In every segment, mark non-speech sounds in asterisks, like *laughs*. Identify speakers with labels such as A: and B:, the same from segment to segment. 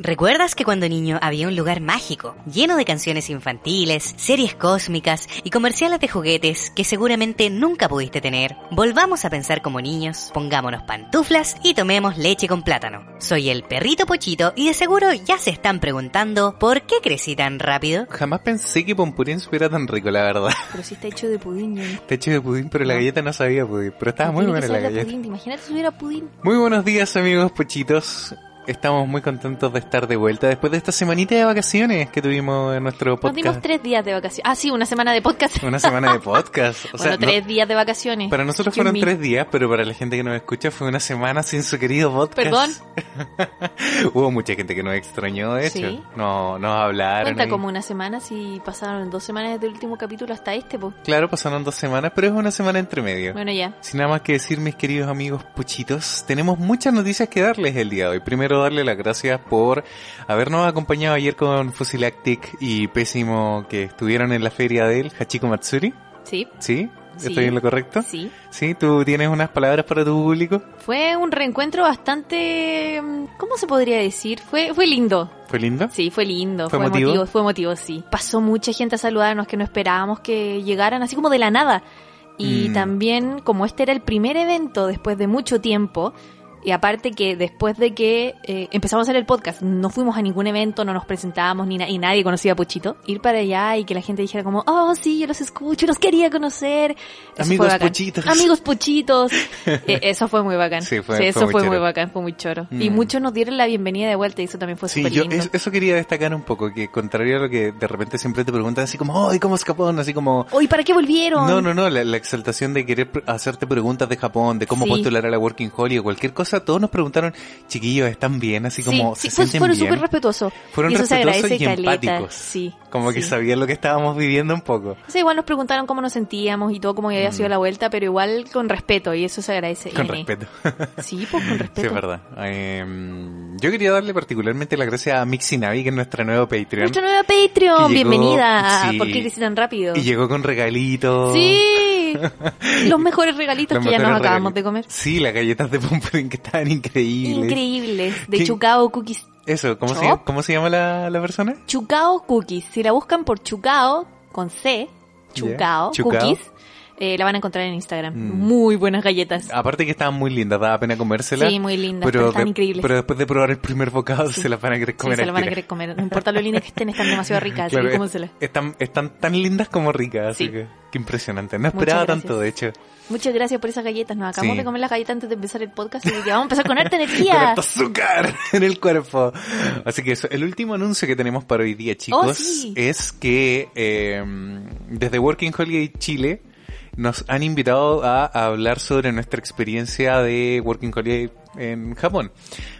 A: ¿Recuerdas que cuando niño había un lugar mágico, lleno de canciones infantiles, series cósmicas y comerciales de juguetes que seguramente nunca pudiste tener? Volvamos a pensar como niños, pongámonos pantuflas y tomemos leche con plátano. Soy el perrito Pochito y de seguro ya se están preguntando ¿por qué crecí tan rápido?
B: Jamás pensé que Pompurín supiera tan rico, la verdad. *laughs*
C: Pero sí está hecho de pudín. ¿no?
B: Está hecho de pudín, pero la galleta no sabía pudín. Pero estaba muy buena la galleta.
C: pudín. Imagínate si hubiera pudín.
B: Muy buenos días amigos Pochitos. Estamos muy contentos de estar de vuelta después de esta semanita de vacaciones que tuvimos en nuestro
C: Nos dimos
B: podcast.
C: tres días de vacaciones. Ah, sí, una semana de podcast. *laughs*
B: Una semana de podcast. O
C: bueno,
B: sea, no-
C: tres días de vacaciones.
B: para nosotros fueron tres días, pero para la gente que nos escucha fue una semana sin su querido podcast.
C: Perdón. *laughs*
B: Hubo mucha gente que nos extrañó, de hecho.
C: Sí.
B: No, nos hablaron.
C: Cuenta como una semana si pasaron dos semanas desde el último capítulo hasta este, pues.
B: Claro, pasaron dos semanas, pero es una semana entre medio.
C: Bueno, ya.
B: Sin nada más que decir, mis queridos amigos puchitos, tenemos muchas noticias que darles el día de hoy. Primero, darle las gracias por habernos acompañado ayer con Fusilactic y Pésimo que estuvieron en la feria del Hachiko Matsuri.
C: Sí,
B: ¿Sí?
C: Sí.
B: ¿Estoy en lo correcto?
C: sí.
B: ¿Sí? ¿Tú tienes unas palabras para tu público?
C: Fue un reencuentro bastante... mm, ¿Cómo se podría decir? Fue, fue lindo.
B: ¿Fue lindo?
C: Sí, fue lindo,
B: ¿Fue
C: fue,
B: emotivo?
C: emotivo, fue emotivo, sí. Pasó mucha gente a saludarnos que no esperábamos que llegaran, así como de la nada. Y
B: Mm.
C: también, como este era el primer evento después de mucho tiempo, y aparte que después de que eh, empezamos a hacer el podcast, no fuimos a ningún evento, no nos presentábamos ni na- y nadie conocía a Puchito, ir para allá y que la gente dijera como, oh sí, yo los escucho, los quería conocer. Eso
B: Amigos
C: fue.
B: Puchitos.
C: Amigos Puchitos. *laughs* Eh, eso fue muy bacán.
B: Sí, fue- fue
C: eso
B: muy
C: fue muy bacán, fue muy choro. Y
B: Mm.
C: muchos nos dieron la bienvenida de vuelta y eso también fue
B: Sí,
C: súper
B: yo
C: lindo.
B: es- eso quería destacar un poco, que contrario a lo que de repente siempre te preguntan así como, oh, ¿y cómo es Japón? Así como,
C: Oye, ¿para qué volvieron?
B: No, no, no, la, la exaltación de querer hacerte preguntas de Japón, de cómo
C: Sí.
B: postular a la Working Holiday o cualquier cosa, todos nos preguntaron, chiquillos, ¿están bien? Así como,
C: sí,
B: ¿se
C: sí,
B: sienten
C: fueron súper respetuosos.
B: Fueron
C: y eso
B: respetuosos y empáticos.
C: Sí.
B: Como que sabían lo que estábamos viviendo un poco.
C: O sea, igual nos preguntaron cómo nos sentíamos y todo, cómo había
B: Mm.
C: sido la vuelta, pero igual con respeto y eso se agradece.
B: Con respeto. *laughs*
C: Sí, pues con respeto.
B: Sí, es verdad. Eh, yo quería darle particularmente las gracias a Mixi Navi, que es nuestra nueva Patreon.
C: Nuestra nueva Patreon, bienvenida.
B: sí.
C: ¿Por qué crecí tan rápido?
B: Y llegó con regalitos.
C: Sí, *laughs* los mejores regalitos
B: Los
C: que ya nos
B: mejores
C: acabamos de comer.
B: Sí, las galletas de Pumpurín que estaban increíbles.
C: Increíbles, de
B: ¿Qué?
C: Chucao Cookies.
B: Eso, ¿cómo, se. ¿cómo se llama la, la persona?
C: Chucao Cookies. Si la buscan por Chucao, con C, Chucao,
B: Chucao.
C: Cookies, eh, la van a encontrar en Instagram.
B: Mm.
C: Muy buenas galletas.
B: Aparte que estaban muy lindas, daba pena comérselas.
C: Sí, muy lindas, pero están
B: de-
C: increíbles.
B: pero después de probar el primer bocado
C: Sí.
B: se las van a querer
C: Sí,
B: comer
C: se
B: al
C: la van a querer comer. No importa lo lindas que estén, están demasiado ricas. así
B: Claro,
C: que
B: es- están, están tan lindas como ricas, así
C: Sí.
B: que qué impresionante. No esperaba tanto, de hecho.
C: Muchas gracias por esas galletas. Nos acabamos
B: Sí.
C: de comer las galletas antes de empezar el podcast. Así que vamos a empezar con harta *laughs*
B: Con
C: energía.
B: harto azúcar *laughs* en el cuerpo. Así que eso, el último anuncio que tenemos para hoy día, chicos,
C: Oh, sí.
B: es que eh, desde Working Holiday Chile nos han invitado a, a hablar sobre nuestra experiencia de Working Holiday en Japón.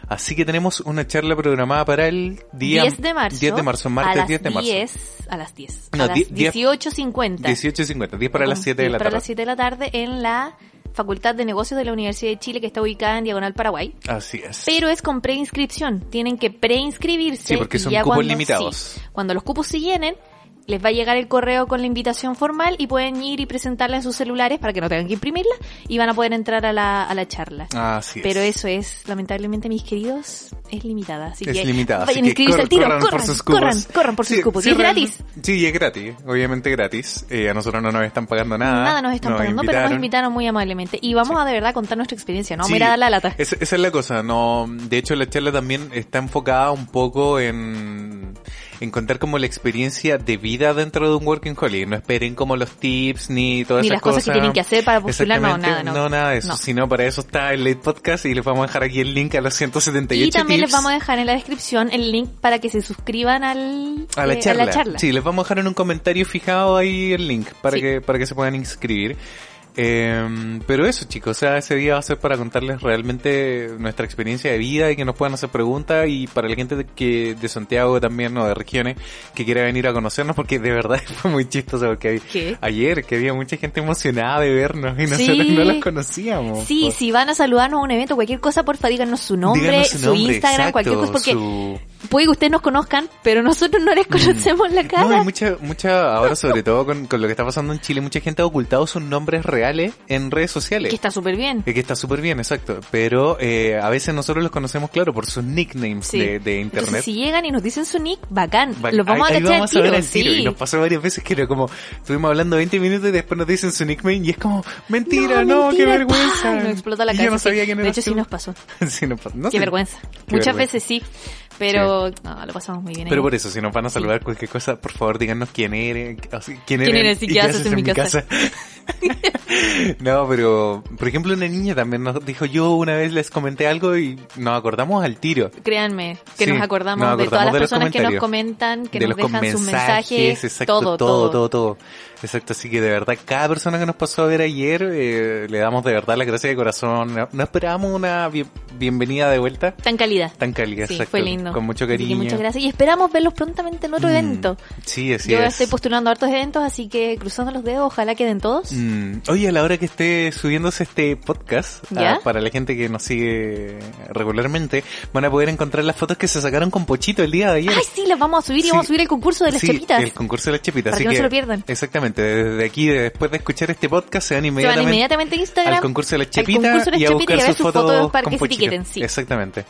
B: Así que tenemos una charla programada para el día
C: 10 de marzo.
B: 10 de marzo, martes
C: las
B: 10 de marzo.
C: 10, a las 10.
B: No,
C: a las
B: die- diez-
C: 18.50.
B: 18.50, 10 para las 7 de la
C: para
B: tarde.
C: las 7 de la tarde en la Facultad de Negocios de la Universidad de Chile que está ubicada en Diagonal Paraguay.
B: Así es.
C: Pero es con preinscripción. Tienen que preinscribirse.
B: Sí, porque
C: y
B: son
C: ya
B: cupos
C: cuando-
B: limitados.
C: sí, cuando los cupos se llenen, les va a llegar el correo con la invitación formal y pueden ir y presentarla en sus celulares para que no tengan que imprimirla y van a poder entrar a la, a la charla.
B: Así es.
C: Pero eso es, lamentablemente, mis queridos, es limitada. Así
B: es
C: que
B: limitada.
C: vayan a inscribirse al tiro.
B: corran
C: Corran,
B: por sus cupos.
C: corran, corran por sus
B: Sí,
C: cupos.
B: sí,
C: y es gratis.
B: Sí, es gratis. Obviamente gratis. Eh, a nosotros no nos están pagando nada.
C: Nada nos están pagando, pero nos
B: invitaron.
C: muy amablemente. Y vamos a de verdad contar nuestra experiencia, ¿no?
B: Sí,
C: Vamos a ir a dar la lata.
B: Esa, esa es la cosa, no, de hecho la charla también está enfocada un poco en, en contar como la experiencia de vida dentro de un working holiday. No esperen como los tips ni todas
C: Ni
B: esas
C: las cosas que tienen que hacer para postular, no, nada, no.
B: nada de eso,
C: No.
B: sino para eso está el late podcast y les vamos a dejar aquí el link a los 178
C: Y también les
B: tips.
C: vamos a dejar en la descripción el link para que se suscriban al,
B: A la,
C: eh,
B: charla. Sí, les vamos a dejar en un comentario fijado ahí el link para
C: Sí.
B: que para que se puedan inscribir. Eh, pero eso chicos, o sea, ese día va a ser para contarles realmente nuestra experiencia de vida y que nos puedan hacer preguntas y para la gente de, que de Santiago también o de regiones que quiera venir a conocernos porque de verdad *laughs* fue muy chistoso porque
C: ¿Qué?
B: ayer que había mucha gente emocionada de vernos y nosotros
C: Sí.
B: no los conocíamos.
C: Sí,
B: Pues,
C: si van a saludarnos a un evento, cualquier cosa, porfa, díganos su nombre,
B: díganos
C: su,
B: nombre,
C: Instagram,
B: exacto,
C: cualquier cosa, porque
B: su-
C: puede que ustedes nos conozcan, pero nosotros no les conocemos la
B: No,
C: cara.
B: hay mucha, mucha, ahora sobre todo con, con lo que está pasando en Chile, mucha gente ha ocultado sus nombres reales en redes sociales.
C: que está súper bien.
B: Que está súper bien, exacto. Pero eh, a veces nosotros los conocemos, claro, por sus nicknames
C: Sí.
B: de, de internet.
C: Entonces, si llegan y nos dicen su nick, bacán. Los vamos
B: ahí-
C: a cachar
B: vamos
C: tiro. sí.
B: Y nos pasó varias veces que era como, estuvimos hablando 20 minutos y después nos dicen su nickname y es como, mentira, no, qué
C: mentira,
B: vergüenza.
C: explota la
B: Y
C: cabeza.
B: Yo no
C: sí.
B: sabía quién
C: De
B: eras
C: hecho, sí
B: tú.
C: nos pasó. *laughs*
B: Sí, nos pasó. No
C: Qué
B: sé.
C: vergüenza.
B: Qué
C: Muchas
B: vergüenza.
C: veces sí. Pero no, lo pasamos muy bien.
B: Pero
C: ahí.
B: por eso, si nos van a saludar cualquier cosa, por favor díganos quién eres, quién,
C: ¿Quién
B: eres
C: eres y qué haces en mi casa? *laughs*
B: no, pero, por ejemplo, una niña también nos dijo, yo una vez les comenté algo y nos acordamos al tiro.
C: Créanme que
B: Sí,
C: nos acordamos,
B: nos
C: de todas las
B: de
C: personas que nos comentan, que
B: de
C: nos dejan sus mensajes,
B: exacto,
C: todo,
B: todo, todo, todo. Exacto, así que de verdad, cada persona que nos pasó a ver ayer, eh, le damos de verdad las gracias de corazón. No, esperábamos una bien- bienvenida de vuelta
C: Tan calidad.
B: tan cálida,
C: Sí,
B: exacto.
C: fue lindo.
B: Con mucho cariño.
C: muchas gracias. Y esperamos verlos prontamente en otro
B: Mm,
C: evento.
B: Sí, así
C: Yo
B: es.
C: estoy postulando a hartos eventos, así que cruzando los dedos, ojalá queden todos.
B: Mm, Oye, a la hora que esté subiéndose este podcast,
C: ¿Ya?
B: ah, para la gente que nos sigue regularmente, van a poder encontrar las fotos que se sacaron con Pochito el día de ayer.
C: Ay, sí, las vamos a subir y
B: Sí.
C: vamos a subir el concurso de las
B: Sí,
C: chepitas.
B: el concurso de las chepitas.
C: Para
B: así
C: que no se lo pierdan.
B: Exactamente, desde aquí, después de escuchar este podcast, se van
C: Se van
B: inmediatamente,
C: a Instagram.
B: al concurso de las chepitas y a buscar sus
C: sus
B: fotos,
C: fotos para
B: con
C: que se
B: Pochito.
C: etiqueten, sí.
B: Exactamente.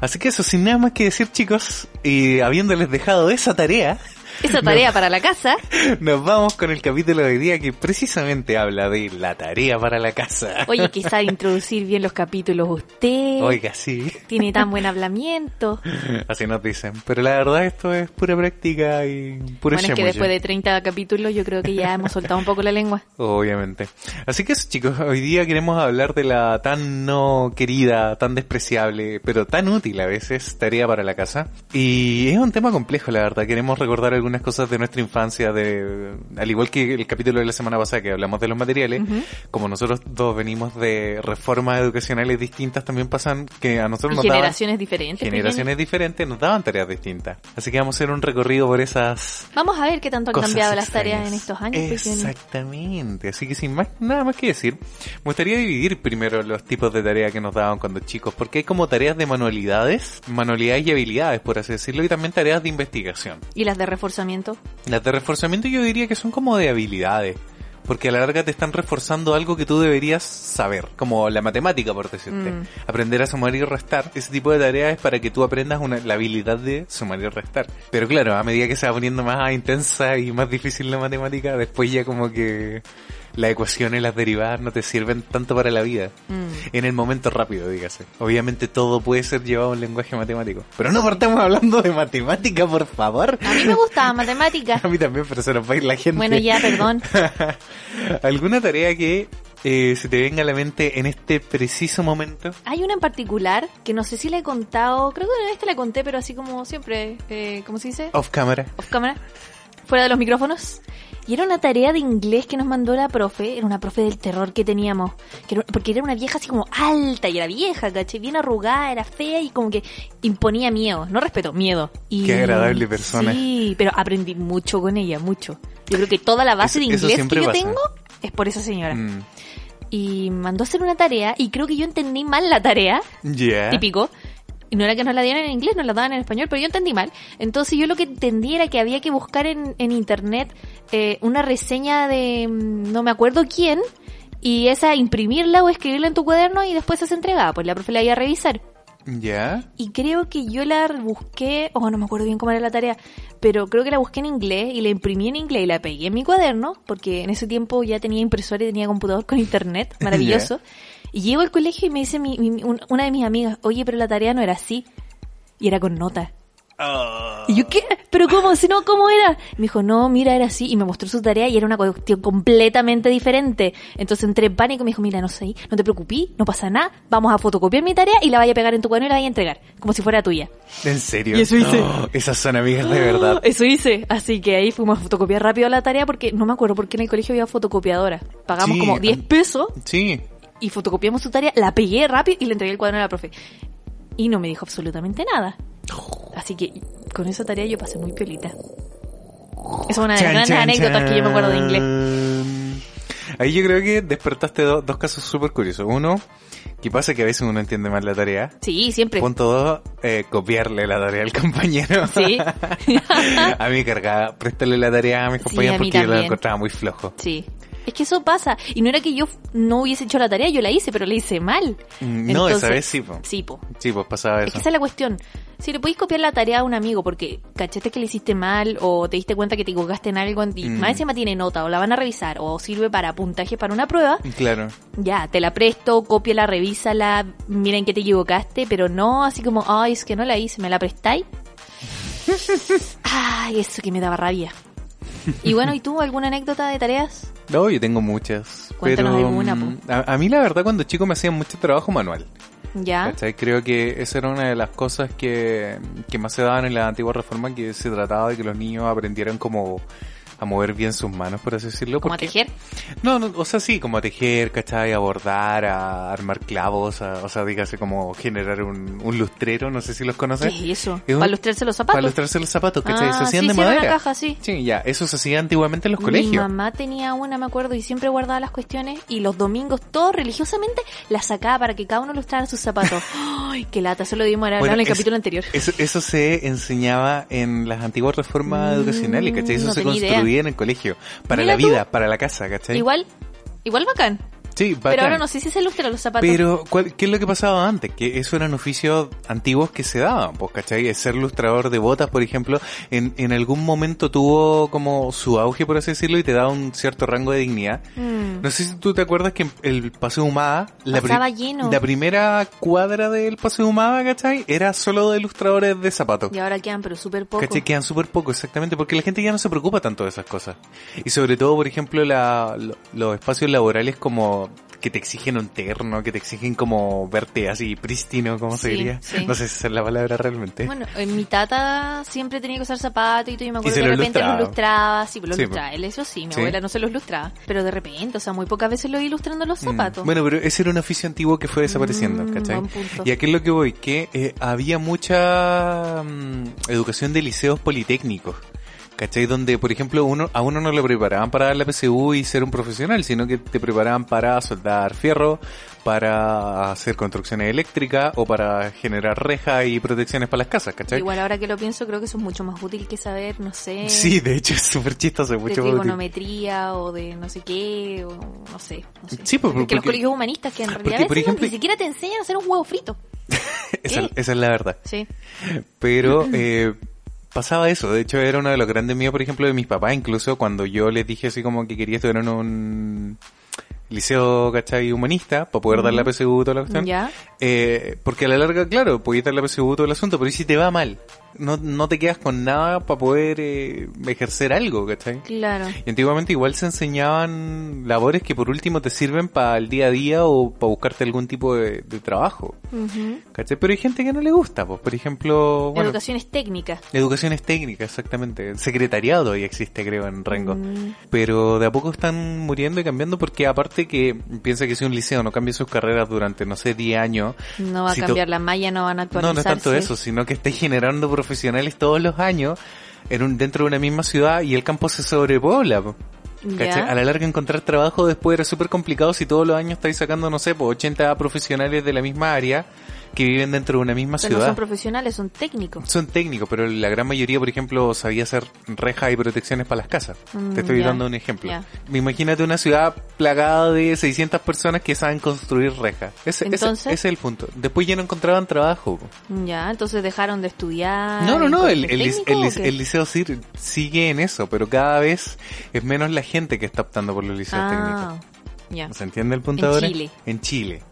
B: Así que eso, sin nada más que decir, chicos, y habiéndoles dejado esa tarea,
C: Esa tarea para la casa.
B: nos vamos con el capítulo de hoy día que precisamente habla de la tarea para la casa.
C: Oye, que sabe introducir bien los capítulos usted.
B: Oiga, sí.
C: Tiene tan buen hablamiento.
B: Así nos dicen. Pero la verdad esto es pura práctica y puro
C: Bueno, es que después de 30 capítulos yo creo que ya hemos soltado un poco la lengua.
B: Obviamente. Así que eso, chicos, hoy día queremos hablar de la tan no querida, tan despreciable, pero tan útil a veces, tarea para la casa. Y es un tema complejo, la verdad. Queremos recordar algunas cosas de nuestra infancia, de al igual que el capítulo de la semana pasada que hablamos de los materiales,
C: Ujú.
B: como nosotros dos venimos de reformas educacionales distintas, también pasan que a nosotros
C: Y
B: nos daban-
C: generaciones diferentes.
B: generaciones diferentes nos daban tareas distintas. Así que vamos a hacer un recorrido por esas.
C: Vamos a ver qué tanto han cambiado las
B: extrañas.
C: tareas en estos años. pues.
B: Exactamente. Así que sin más, nada más que decir, me gustaría dividir primero los tipos de tareas que nos daban cuando chicos, porque hay como tareas de manualidades, manualidades y habilidades, por así decirlo, y también tareas de investigación.
C: ¿Y las de reforzamiento?
B: Las de reforzamiento yo diría que son como de habilidades. Porque a la larga te están reforzando algo que tú deberías saber, como la matemática, por decirte.
C: Mm.
B: Aprender a sumar y restar. Ese tipo de tareas es para que tú aprendas una, la habilidad de sumar y restar. Pero claro, a medida que se va poniendo más intensa y más difícil la matemática, después ya como que las ecuaciones, las derivadas no te sirven tanto para la vida.
C: Mm.
B: En el momento rápido, dígase. Obviamente todo puede ser llevado a un lenguaje matemático. Pero no partamos hablando de matemática, por favor.
C: A mí me gustaba matemática. *laughs*
B: A mí también, pero se nos va a ir la gente.
C: Bueno, ya, perdón. *laughs*
B: ¿Alguna tarea que eh, se te venga a la mente en este preciso momento?
C: Hay una en particular que no sé si le he contado, creo que vez te la conté, pero así como siempre, eh, ¿cómo se dice?
B: Off camera.
C: Off cámara, fuera de los micrófonos. Y era una tarea de inglés que nos mandó la profe, era una profe del terror que teníamos, que era- porque era una vieja así como alta y era vieja, caché, bien arrugada, era fea y como que imponía miedo, no respeto, miedo. Y,
B: Qué agradable persona.
C: Sí, pero aprendí mucho con ella, mucho. Yo creo que toda la base
B: Eso-
C: de inglés que yo
B: pasa.
C: tengo es por esa señora.
B: Mm.
C: Y mandó a hacer una tarea y creo que yo entendí mal la tarea,
B: Ya.
C: típico. Y no era que nos la dieran en inglés, nos la daban en español, pero yo entendí mal. Entonces yo lo que entendí era que había que buscar en, en internet eh, una reseña de mm, no me acuerdo quién y esa imprimirla o escribirla en tu cuaderno y después se entregaba, pues la profe la iba a revisar.
B: Ya.
C: Y creo que yo la busqué, oh no me acuerdo bien cómo era la tarea, pero creo que la busqué en inglés y la imprimí en inglés y la pegué en mi cuaderno, porque en ese tiempo ya tenía impresora y tenía computador con internet, *laughs* maravilloso. Y llego al colegio y me dice mi, mi- un- una de mis amigas, oye, pero la tarea no era así. Y era con nota.
B: Ah.
C: Y yo, ¿qué? ¿Pero cómo? Si no, ¿cómo era? Me dijo, no, mira, era así. Y me mostró su tarea y era una cuestión completamente diferente. Entonces entré en pánico y me dijo, mira, no sé, no te preocupes, no pasa nada. Vamos a fotocopiar mi tarea y la vaya a pegar en tu cuaderno y la vaya a entregar. Como si fuera tuya.
B: ¿En serio?
C: Y eso hice.
B: Oh, esas son amigas de verdad. *laughs*
C: Eso hice. Así que ahí fuimos a fotocopiar rápido la tarea porque no me acuerdo porque en el colegio había fotocopiadora. Pagamos
B: Sí,
C: como 10
B: an-
C: pesos
B: Sí.
C: Y fotocopiamos su tarea, la pegué rápido y le entregué el cuaderno a la profe. Y no me dijo absolutamente nada. Así que con esa tarea yo pasé muy piolita. Esa es una de las grandes
B: chan,
C: anécdotas que yo me acuerdo de inglés.
B: Ahí yo creo que despertaste do- dos casos súper curiosos. Uno, ¿Qué pasa? Que a veces uno entiende mal la tarea.
C: Sí, siempre.
B: Punto dos, eh, copiarle la tarea al compañero.
C: Sí. *laughs*
B: a mí cargaba, prestarle la tarea a mis
C: Sí,
B: compañeros
C: a
B: porque yo lo
C: también.
B: encontraba muy flojo.
C: Sí. Es que eso pasa. Y no era que yo no hubiese hecho la tarea, yo la hice, pero la hice mal.
B: Mm, No, esa
C: Entonces-
B: vez sí, po.
C: Sí, po.
B: Sí, pues pasaba
C: Es
B: eso.
C: que esa es la cuestión. Si le podéis copiar la tarea a un amigo porque cachaste que le hiciste mal o te diste cuenta que te equivocaste en algo y
B: Mm.
C: más encima tiene nota o la van a revisar o sirve para puntaje para una prueba,
B: Claro.
C: ya, te la presto, cópiala, revísala, miren que te equivocaste, pero no así como, ay, es que no la hice, ¿me la prestáis? *laughs* Ay, eso que me daba rabia. Y bueno, ¿y tú alguna anécdota de tareas?
B: No, yo tengo muchas.
C: Cuéntanos
B: pero
C: alguna,
B: mm, a, a mí la verdad cuando chico me hacían mucho trabajo manual.
C: ¿Ya?
B: ¿Cachai? Creo que esa era una de las cosas que, que más se daban en la antigua reforma, que se trataba de que los niños aprendieran como a mover bien sus manos, por así decirlo.
C: ¿Como a tejer?
B: No, no, o sea, sí, como a tejer, ¿cachai? A bordar, a armar clavos, a- o sea, dígase como generar un, un lustrero, no sé si los
C: ¿Qué
B: conoces.
C: es eso?
B: Es un-
C: ¿Para lustrarse los zapatos?
B: Para lustrarse los zapatos, ¿cachai? se
C: Ah,
B: hacían
C: sí,
B: de
C: sí, era
B: madera.
C: una caja, sí.
B: Sí, ya, eso se hacía antiguamente en los
C: Mi
B: colegios.
C: mamá tenía una, me acuerdo, y siempre guardaba las cuestiones y los domingos, todo religiosamente, las sacaba para que cada uno lustrara sus zapatos. *laughs* Ay, qué lata, eso lo dimos
B: Bueno,
C: en el
B: es-
C: capítulo anterior.
B: Eso, eso se enseñaba en las antiguas reformas
C: Mm,
B: educacionales, ¿cachai? Eso
C: no
B: se construía
C: idea.
B: en el colegio. Para
C: Mira
B: la
C: tú.
B: vida, para la casa, ¿cachai?
C: Igual, igual bacán.
B: Sí,
C: Pero ahora no sé si se lustra los zapatos.
B: Pero, ¿cuál- ¿qué es lo que pasaba antes? Que eso eran oficios antiguos que se daban, pues, ¿cachai? Ser lustrador de botas, por ejemplo, en, en algún momento tuvo como su auge, por así decirlo, y te daba un cierto rango de dignidad.
C: Mm.
B: No sé si tú te acuerdas que el Paseo Humada, la, pri-
C: lleno.
B: la primera cuadra del Paseo Humada, ¿cachai? Era solo de ilustradores de zapatos.
C: Y ahora quedan, pero súper poco.
B: ¿Cachai? Quedan súper poco, exactamente, porque la gente ya no se preocupa tanto de esas cosas. Y sobre todo, por ejemplo, la, lo- los espacios laborales como que te exigen un terno, que te exigen como verte así prístino, ¿cómo se diría?
C: sí.
B: No sé si esa es la palabra realmente.
C: Bueno, en mi tata siempre tenía que usar zapatos y todo, y me acuerdo
B: se
C: que de
B: los
C: repente
B: lustraba.
C: los lustraba, sí, pues los
B: Sí,
C: lustraba, él eso sí, mi
B: Sí.
C: abuela no se los lustraba, pero de repente, o sea, muy pocas veces lo vi ilustrando los
B: Mm.
C: zapatos.
B: Bueno, pero ese era un oficio antiguo que fue desapareciendo,
C: Mm,
B: ¿cachai?
C: buen punto.
B: Y aquí es lo que voy, que eh, había mucha mm, educación de liceos politécnicos. ¿Cachai? Donde, por ejemplo, uno, a uno no le preparaban para dar la PSU y ser un profesional, sino que te preparaban para soldar fierro, para hacer construcciones eléctricas o para generar rejas y protecciones para las casas, ¿cachai?
C: Igual ahora que lo pienso, creo que eso es mucho más útil que saber, no sé,
B: Sí, de hecho es súper chistoso,
C: de
B: mucho más útil.
C: trigonometría o de no sé qué, o no sé. No sé.
B: Sí, pues,
C: Porque los
B: porque-
C: colegios humanistas que en realidad
B: porque,
C: a veces
B: por
C: no- ni siquiera te enseñan a hacer un huevo frito. *laughs*
B: esa, esa es la verdad.
C: Sí.
B: Pero *clears throat* eh, pasaba eso. De hecho, era uno de los grandes míos, por ejemplo, de mis papás. Incluso cuando yo les dije así como que quería estudiar en un liceo, ¿cachai? Humanista, para poder dar la PSU toda la cuestión.
C: Ya.
B: Eh, porque a la larga, claro, podías dar la PSU todo el asunto, pero ¿y si te va mal? No, no te quedas con nada para poder eh, ejercer algo, ¿cachai?
C: Claro.
B: Y antiguamente igual se enseñaban labores que por último te sirven para el día a día o para buscarte algún tipo de, de trabajo.
C: Ujú.
B: ¿Cachai? Pero hay gente que no le gusta, pues, por ejemplo, bueno,
C: Educaciones técnicas.
B: educaciones técnicas, exactamente. Secretariado todavía existe, creo, en Rengo. Pero de a poco están muriendo y cambiando porque aparte que piensa que si un liceo no cambia sus carreras durante, no sé, 10 años,
C: No va a
B: Si
C: cambiar la malla, no van a
B: no,
C: actualizarse.
B: no es tanto eso, sino que esté generando profesionales todos los años en un, dentro de una misma ciudad y el campo se sobrepobla. A la larga encontrar trabajo después era súper complicado si todos los años estáis sacando, no sé, pues 80 profesionales de la misma área que viven dentro de una misma
C: Pero no
B: ciudad.
C: son profesionales, son técnicos.
B: Son técnicos, pero la gran mayoría, por ejemplo, sabía hacer rejas y protecciones para las casas.
C: Mm,
B: Te estoy
C: ya,
B: dando un ejemplo.
C: ya.
B: Imagínate una ciudad plagada de 600 personas que saben construir rejas. Ese,
C: Entonces-
B: ese es el punto. Después ya no encontraban trabajo.
C: Ya, entonces dejaron de estudiar.
B: No, no, no, el, el, el liceo sigue en eso, pero cada vez es menos la gente que está optando por los liceos
C: Ah,
B: técnicos.
C: ya.
B: ¿Se entiende el punto
C: En
B: ahora?
C: Chile.
B: En Chile.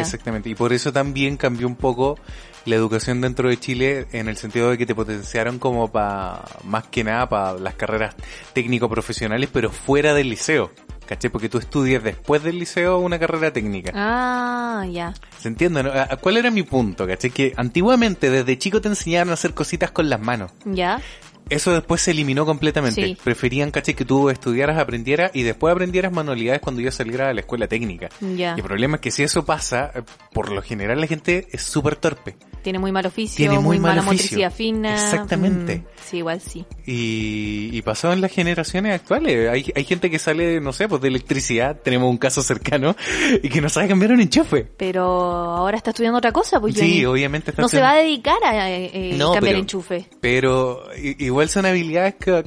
B: Exactamente. Y por eso también cambió un poco la educación dentro de Chile en el sentido de que te potenciaron como para, más que nada, para las carreras técnico-profesionales, pero fuera del liceo. ¿Caché? Porque tú estudias después del liceo una carrera técnica.
C: Ah, ya.
B: ¿Se entiende? no? ¿A- ¿Cuál era mi punto? ¿Caché? Que antiguamente desde chico te enseñaban a hacer cositas con las manos.
C: Ya.
B: Eso después se eliminó completamente.
C: Sí.
B: Preferían, caché, que tú estudiaras, aprendieras y después aprendieras manualidades cuando ya salieras a la escuela técnica.
C: Ya.
B: Y el problema es que si eso pasa, eh, por lo general la gente es súper torpe.
C: Tiene muy mal oficio,
B: Tiene muy mal
C: mala
B: oficio.
C: motricidad fina.
B: Exactamente.
C: Mm, sí, igual sí.
B: Y, y pasó en las generaciones actuales. Hay, hay gente que sale, no sé, pues de electricidad. Tenemos un caso cercano y que no sabe cambiar un enchufe.
C: Pero ahora está estudiando otra cosa, pues
B: Sí,
C: Johnny.
B: obviamente está
C: No se va a dedicar a eh, eh,
B: No,
C: cambiar
B: pero-
C: enchufe.
B: Pero igual son habilidades que...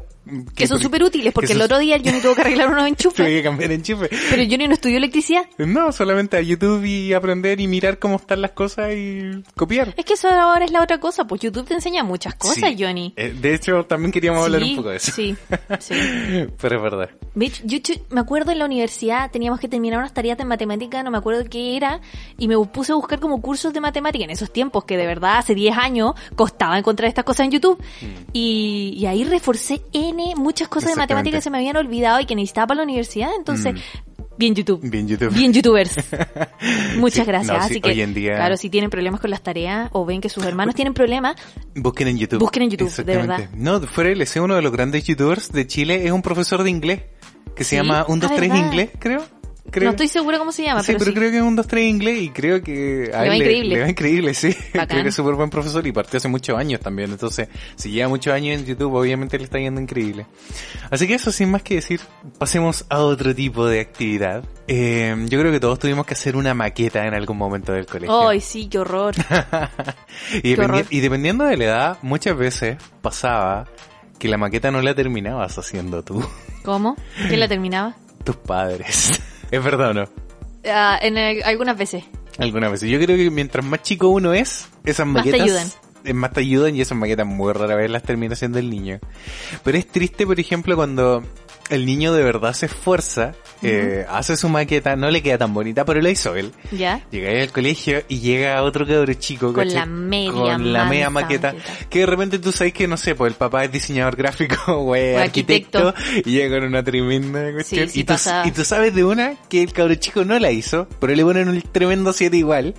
C: Que son súper útiles, porque
B: que
C: el otro día Johnny tuvo que arreglar unos *laughs*
B: Tuve
C: enchufes.
B: que cambiar enchufe.
C: Pero Johnny no estudió electricidad.
B: No, solamente a YouTube y aprender y mirar cómo están las cosas y copiar.
C: Es que eso ahora es la otra cosa, pues YouTube te enseña muchas cosas,
B: Sí.
C: Johnny.
B: Eh, de hecho, también queríamos hablar
C: Sí,
B: un poco de eso.
C: Sí, sí. *laughs*
B: Pero es verdad.
C: Bitch, yo me acuerdo en la universidad teníamos que terminar unas tareas de matemática, no me acuerdo qué era, y me puse a buscar como cursos de matemática en esos tiempos que de verdad hace 10 años costaba encontrar estas cosas en YouTube. Y, y ahí reforcé N muchas cosas de
B: Mm.
C: Matemática que se me habían olvidado y que necesitaba para la universidad. Entonces, bien YouTube.
B: Bien YouTube.
C: Bien youtubers. *laughs* Muchas
B: Sí,
C: gracias.
B: no, sí,
C: Así que,
B: hoy en día-
C: claro, si tienen problemas con las tareas o ven que sus hermanos tienen problemas,
B: Busquen en YouTube.
C: Busquen en YouTube, de
B: Exactamente. No, fuera del uno de los grandes youtubers de Chile es un profesor de inglés que se
C: ¿Sí?
B: llama 1, 2,
C: Ah,
B: 3
C: ¿verdad?
B: inglés, creo. Creo.
C: no estoy segura cómo se llama,
B: sí,
C: pero,
B: pero
C: sí.
B: creo que es un 2, 3 inglés y creo que a
C: Le
B: él
C: va increíble.
B: le va increíble, sí. *laughs*
C: Bacán.
B: creo que es súper buen profesor y partió hace muchos años también. Entonces, si lleva muchos años en YouTube, obviamente le está yendo increíble. Así que eso, sin más que decir, pasemos a otro tipo de actividad. Eh, yo creo que todos tuvimos que hacer una maqueta en algún momento del colegio.
C: Ay, sí, qué horror. *laughs*
B: y,
C: Qué horror.
B: y dependiendo de la edad, muchas veces pasaba que la maqueta no la terminabas haciendo tú,
C: ¿Cómo? ¿Quién la *laughs* terminaba?
B: tus padres. ¿Es verdad o no?
C: Ah, en el- algunas veces.
B: Algunas veces. Yo creo que mientras más chico uno es, esas
C: Más te
B: maquetas...
C: ayudan.
B: eh, Más te ayudan y esas maquetas muy rara vez las termina haciendo el niño. Pero es triste, por ejemplo, cuando el niño de verdad se esfuerza, eh, hace su maqueta, no le queda tan bonita, pero la hizo él.
C: ¿Ya?
B: Llega ahí al colegio y llega otro cabro chico
C: Con la media
B: con la media
C: mansa
B: maqueta
C: maqueta.
B: que de repente tú sabes que no sé pues el papá es diseñador gráfico *laughs* güey arquitecto,
C: arquitecto.
B: y llega con una tremenda cuestión
C: sí
B: y, tú, y tú sabes de una que el cabro chico no la hizo pero le ponen un tremendo 7 igual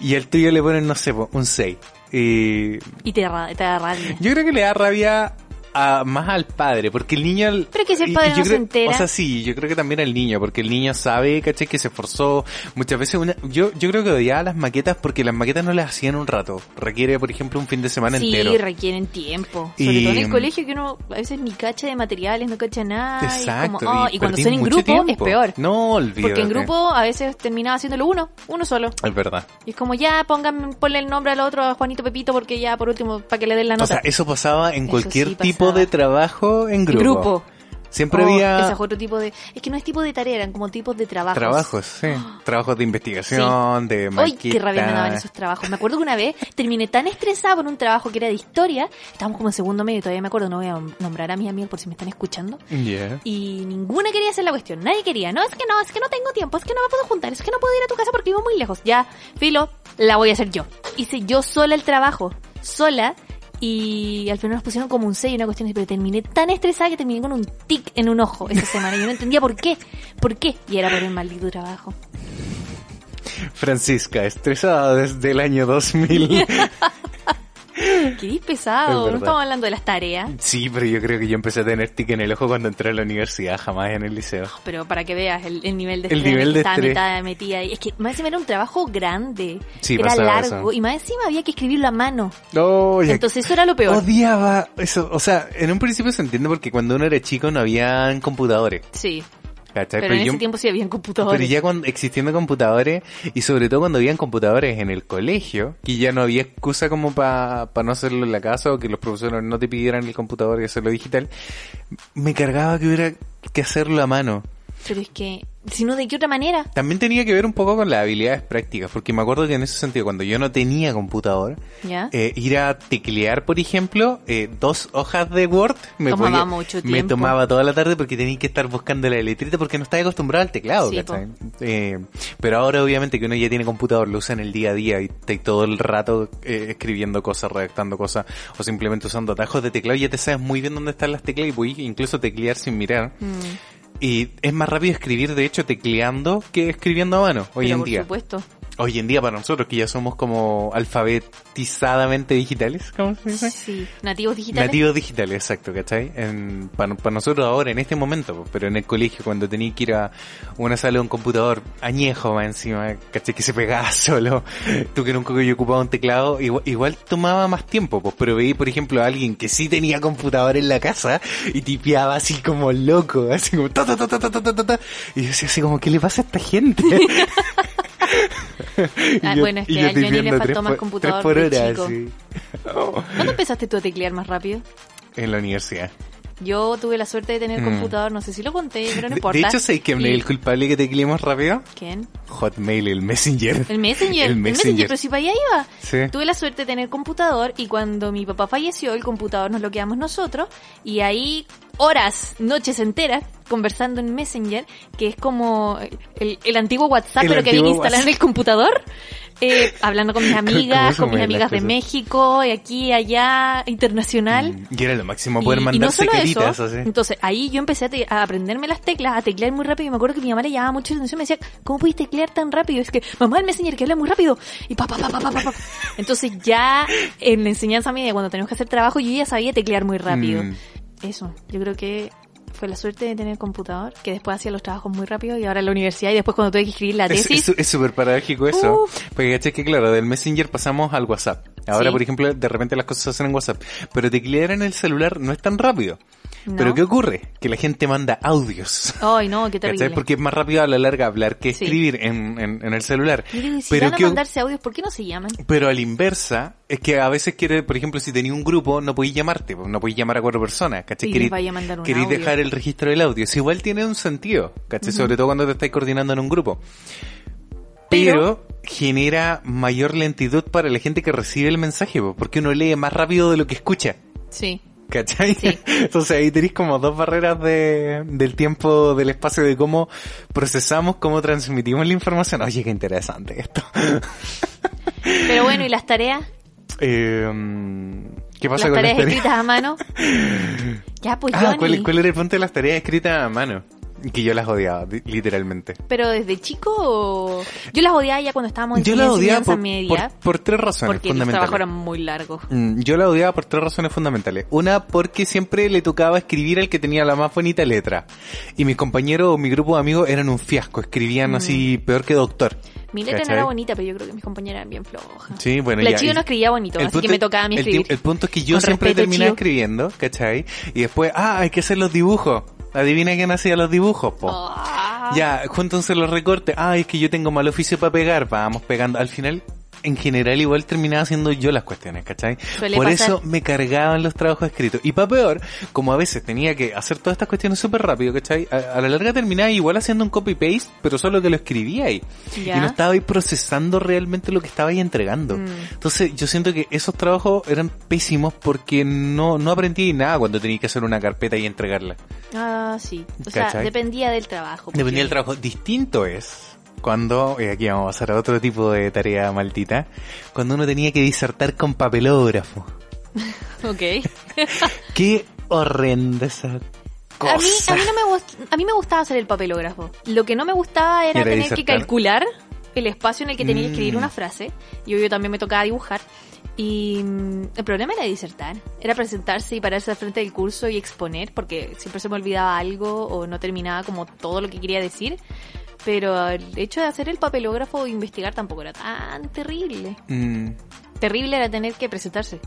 B: y al tuyo le ponen no sé po, un 6 y
C: Y te da rabia.
B: yo creo que le da rabia a, más al padre, porque el niño...
C: Pero que si el padre no se
B: creo-
C: entera.
B: O sea, sí, yo creo que también al niño, porque el niño sabe, ¿cachai? Que se esforzó. Muchas veces una... Yo, yo creo que odiaba las maquetas porque las maquetas no las hacían un rato. Requiere, por ejemplo, un fin de semana
C: Sí,
B: entero.
C: requieren tiempo. Sobre
B: Y-
C: todo en el colegio que uno a veces ni cacha de materiales, no cacha nada.
B: Exacto.
C: Y, como, oh, y cuando son en grupo es peor.
B: No, olvídate.
C: Porque en grupo a veces terminaba haciéndolo uno, uno solo.
B: Es verdad.
C: Y es como ya pongan, ponle el nombre al otro, a Juanito Pepito, porque ya por último, para que le den la
B: O
C: nota.
B: sea, eso pasaba en
C: Eso
B: cualquier
C: sí
B: tipo
C: pasaba.
B: de trabajo en grupo.
C: grupo.
B: Siempre
C: Oh,
B: había...
C: ese es otro tipo de... Es que no es tipo de tarea, eran como tipos de trabajos.
B: Trabajos, sí. *gasps* Trabajos de investigación, de
C: Uy,
B: maqueta.
C: qué rabia me daban esos trabajos. Me acuerdo que una vez terminé tan estresada por un trabajo que era de historia. Estábamos como en segundo medio, todavía me acuerdo, no voy a nombrar a mis amigos por si me están escuchando.
B: Yeah.
C: Y ninguna quería hacer la cuestión. Nadie quería. No, es que no, es que no tengo tiempo, es que no me puedo juntar, es que no puedo ir a tu casa porque vivo muy lejos. Ya, filo, la voy a hacer yo. Hice yo sola el trabajo. Sola. Y al final nos pusieron como un sello, una cuestión así, pero terminé tan estresada que terminé con un tic en un ojo esa *laughs* semana. Y yo no entendía por qué. ¿Por qué? Y era por el maldito trabajo.
B: Francisca, estresada desde el año 2000. *laughs*
C: Qué pesado.
B: Es
C: No estamos hablando de las tareas.
B: sí, pero yo creo que yo empecé a tener tic en el ojo cuando entré a la universidad, jamás en el liceo.
C: Pero para que veas el, el nivel de
B: El
C: estrés
B: nivel de
C: estaba
B: estrés.
C: metida, metida ahí. Es que más encima era un trabajo grande.
B: Sí,
C: era largo.
B: eso.
C: Y más encima había que escribirlo a mano.
B: No, ya-
C: Entonces eso era lo peor.
B: odiaba eso. O sea, en un principio se entiende porque cuando uno era chico no habían computadores.
C: Sí.
B: ¿Cachai?
C: Pero en
B: yo-
C: ese tiempo sí habían computadores.
B: Pero ya cuando, existiendo computadores, y sobre todo cuando habían computadores en el colegio, que ya no había excusa como para no hacerlo en la casa o que los profesores no te pidieran el computador y hacerlo digital, me cargaba que hubiera que hacerlo a mano.
C: Pero es que, si no, ¿de qué otra manera?
B: También tenía que ver un poco con las habilidades prácticas, porque me acuerdo que en ese sentido, cuando yo no tenía computador,
C: ¿Ya?
B: eh, ir a teclear, por ejemplo, eh, dos hojas de Word me,
C: Tomaba
B: podía-
C: mucho
B: me
C: tiempo.
B: tomaba toda la tarde porque tenía que estar buscando la letrita porque no estaba acostumbrado al teclado,
C: Sí.
B: Eh, pero ahora obviamente que uno ya tiene computador, lo usa en el día a día y está todo el rato eh, escribiendo cosas, redactando cosas o simplemente usando atajos de teclado, ya te sabes muy bien dónde están las teclas y puedes incluso teclear sin mirar.
C: Mm,
B: Y es más rápido escribir, de hecho, tecleando que escribiendo a mano hoy
C: pero
B: en
C: por
B: día.
C: supuesto.
B: Hoy en día para nosotros que ya somos como alfabetizadamente digitales, ¿cómo se dice?
C: Sí, nativos digitales.
B: Nativos digitales, exacto, ¿cachai? En, para, para nosotros ahora, en este momento, pero en el colegio, cuando tenía que ir a una sala de un computador añejo más encima, ¿cachai? Que se pegaba *laughs* solo, tú que nunca había ocupado un teclado, igual, igual tomaba más tiempo, pues, pero veí, por ejemplo, a alguien que sí tenía computador en la casa y tipeaba así como loco, así como ta ta ta ta ta ta ta, ta, y yo decía así como, ¿qué le pasa a esta gente? *laughs* *laughs*
C: Ah,
B: yo-
C: bueno, es que
B: yo
C: a Johnny le faltó más
B: por-
C: computador
B: por
C: de
B: hora,
C: chico.
B: sí.
C: ¿Cuándo empezaste tú a teclear más rápido?
B: En la universidad.
C: Yo tuve la suerte de tener
B: Mm.
C: computador, no sé si lo conté, pero no importa.
B: de hecho, sé que
C: Y-
B: el culpable que tecleemos rápido.
C: ¿Quién?
B: Hotmail, el Messenger.
C: El Messenger.
B: El
C: El Messenger,
B: Messenger.
C: pero si para allá iba.
B: Sí.
C: Tuve la suerte de tener computador y cuando mi papá falleció, el computador nos lo quedamos nosotros y ahí horas, noches enteras conversando en Messenger, que es como el, el antiguo WhatsApp, pero que había instalar en el computador. Eh, hablando con mis *laughs* amigas,
B: ¿Cómo
C: con mis amigas de? México, y aquí, allá, internacional.
B: Mm, Y era lo máximo poder
C: Y- y,
B: mandar
C: no solo eso, entonces ahí yo empecé a, te- a aprenderme las teclas, a teclear muy rápido y me acuerdo que mi mamá le llamaba mucho la atención, me decía, ¿cómo puedes teclear tan rápido? Es que, mamá, el Messenger que habla muy rápido y pa, pa, pa, pa, pa, pa, pa. Entonces ya en la enseñanza media, cuando tenemos que hacer trabajo, yo ya sabía teclear muy rápido.
B: Mm.
C: Eso, yo creo que fue la suerte de tener computador, que después hacía los trabajos muy rápido y ahora en la universidad y después cuando tuve que escribir la
B: Es-
C: tesis,
B: Es es súper paradójico eso.
C: Uf.
B: Porque caché que claro, del Messenger pasamos al WhatsApp. Ahora,
C: Sí.
B: por ejemplo, de repente las cosas se hacen en WhatsApp. Pero teclear en el celular no es tan rápido.
C: No.
B: Pero ¿qué ocurre? Que la gente manda audios.
C: ay no, qué terrible.
B: ¿Cachai? Porque es más rápido a la larga hablar que
C: Sí.
B: escribir en, en, en el celular.
C: Y si
B: pero
C: van a
B: ¿qué-
C: mandarse audios, ¿por qué no se llaman?
B: Pero a la inversa, es que a veces quiere, por ejemplo, si tenía un grupo, no podéis llamarte, no podéis llamar a cuatro personas, ¿cachai? Queréis- queréis
C: audio.
B: dejar el registro del audio. Igual tiene un sentido, ¿cachai? Sobre todo cuando te estáis coordinando en un grupo. Pero, genera mayor lentitud para la gente que recibe el mensaje, po, porque uno lee más rápido de lo que escucha.
C: Sí.
B: ¿Cachai?
C: Sí. *laughs*
B: Entonces ahí tenéis como dos barreras de, del tiempo, del espacio, de cómo procesamos, cómo transmitimos la información. Oye, qué interesante esto. *laughs*
C: Pero bueno, ¿y las tareas?
B: Eh, ¿Qué pasa
C: las
B: con
C: tareas
B: las tareas?
C: escritas a mano. *laughs* Ya, pues
B: Ah. ¿cuál, ¿cuál era el punto de las tareas escritas a mano? Que yo las odiaba, di- literalmente.
C: Pero desde chico, o- yo las odiaba ya cuando estábamos en
B: Yo las odiaba por,
C: media,
B: por, por tres razones
C: porque los trabajos
B: fundamentales.
C: eran muy largos.
B: Mm, Yo la odiaba por tres razones fundamentales. Una, porque siempre le tocaba escribir al que tenía la más bonita letra. Y mis compañeros o mi grupo de amigos eran un fiasco. Escribían así peor que doctor.
C: Mi letra no era bonita, pero yo creo que mis compañeras eran bien flojas.
B: Sí, bueno,
C: La
B: ya, y-
C: no escribía bonito, así
B: punto-
C: que me tocaba a mí escribir.
B: el punto es que yo
C: Con
B: siempre terminaba escribiendo, ¿cachai? Y después, ah, hay que hacer los dibujos. Adivina quién hacía los dibujos, po.
C: Ah.
B: Ya, júntense los recortes. Ah, es que yo tengo mal oficio para pegar. Vamos pegando. Al final, en general, igual terminaba haciendo yo las cuestiones, ¿cachai?
C: Suele
B: Por
C: pasar.
B: eso me cargaban los trabajos escritos. Y para peor, como a veces tenía que hacer todas estas cuestiones súper rápido, ¿cachai? A, a la larga terminaba igual haciendo un copy-paste, pero solo que lo escribía ahí.
C: Ya.
B: Y no estaba ahí procesando realmente lo que estaba ahí entregando.
C: Mm.
B: Entonces, yo siento que esos trabajos eran pésimos porque no, no aprendí nada cuando tenía que hacer una carpeta y entregarla.
C: Ah, sí. O sea, dependía del trabajo.
B: Dependía del trabajo. Distinto es cuando, y aquí vamos a pasar a otro tipo de tarea maldita, cuando uno tenía que disertar con papelógrafo. *laughs*
C: Ok. *laughs*
B: Qué horrenda esa cosa.
C: A mí, a mí no me gust- a mí me gustaba hacer el papelógrafo. Lo que no me gustaba era
B: Era
C: tener que
B: disertar.
C: calcular el espacio en el que tenía que escribir
B: Mm.
C: una frase. Y obvio también me tocaba dibujar. Y mm, el problema era disertar. Era presentarse y pararse al frente del curso y exponer, porque siempre se me olvidaba algo o no terminaba como todo lo que quería decir. Pero el hecho de hacer el papelógrafo o investigar tampoco era tan terrible.
B: Mm.
C: Terrible era tener que presentarse.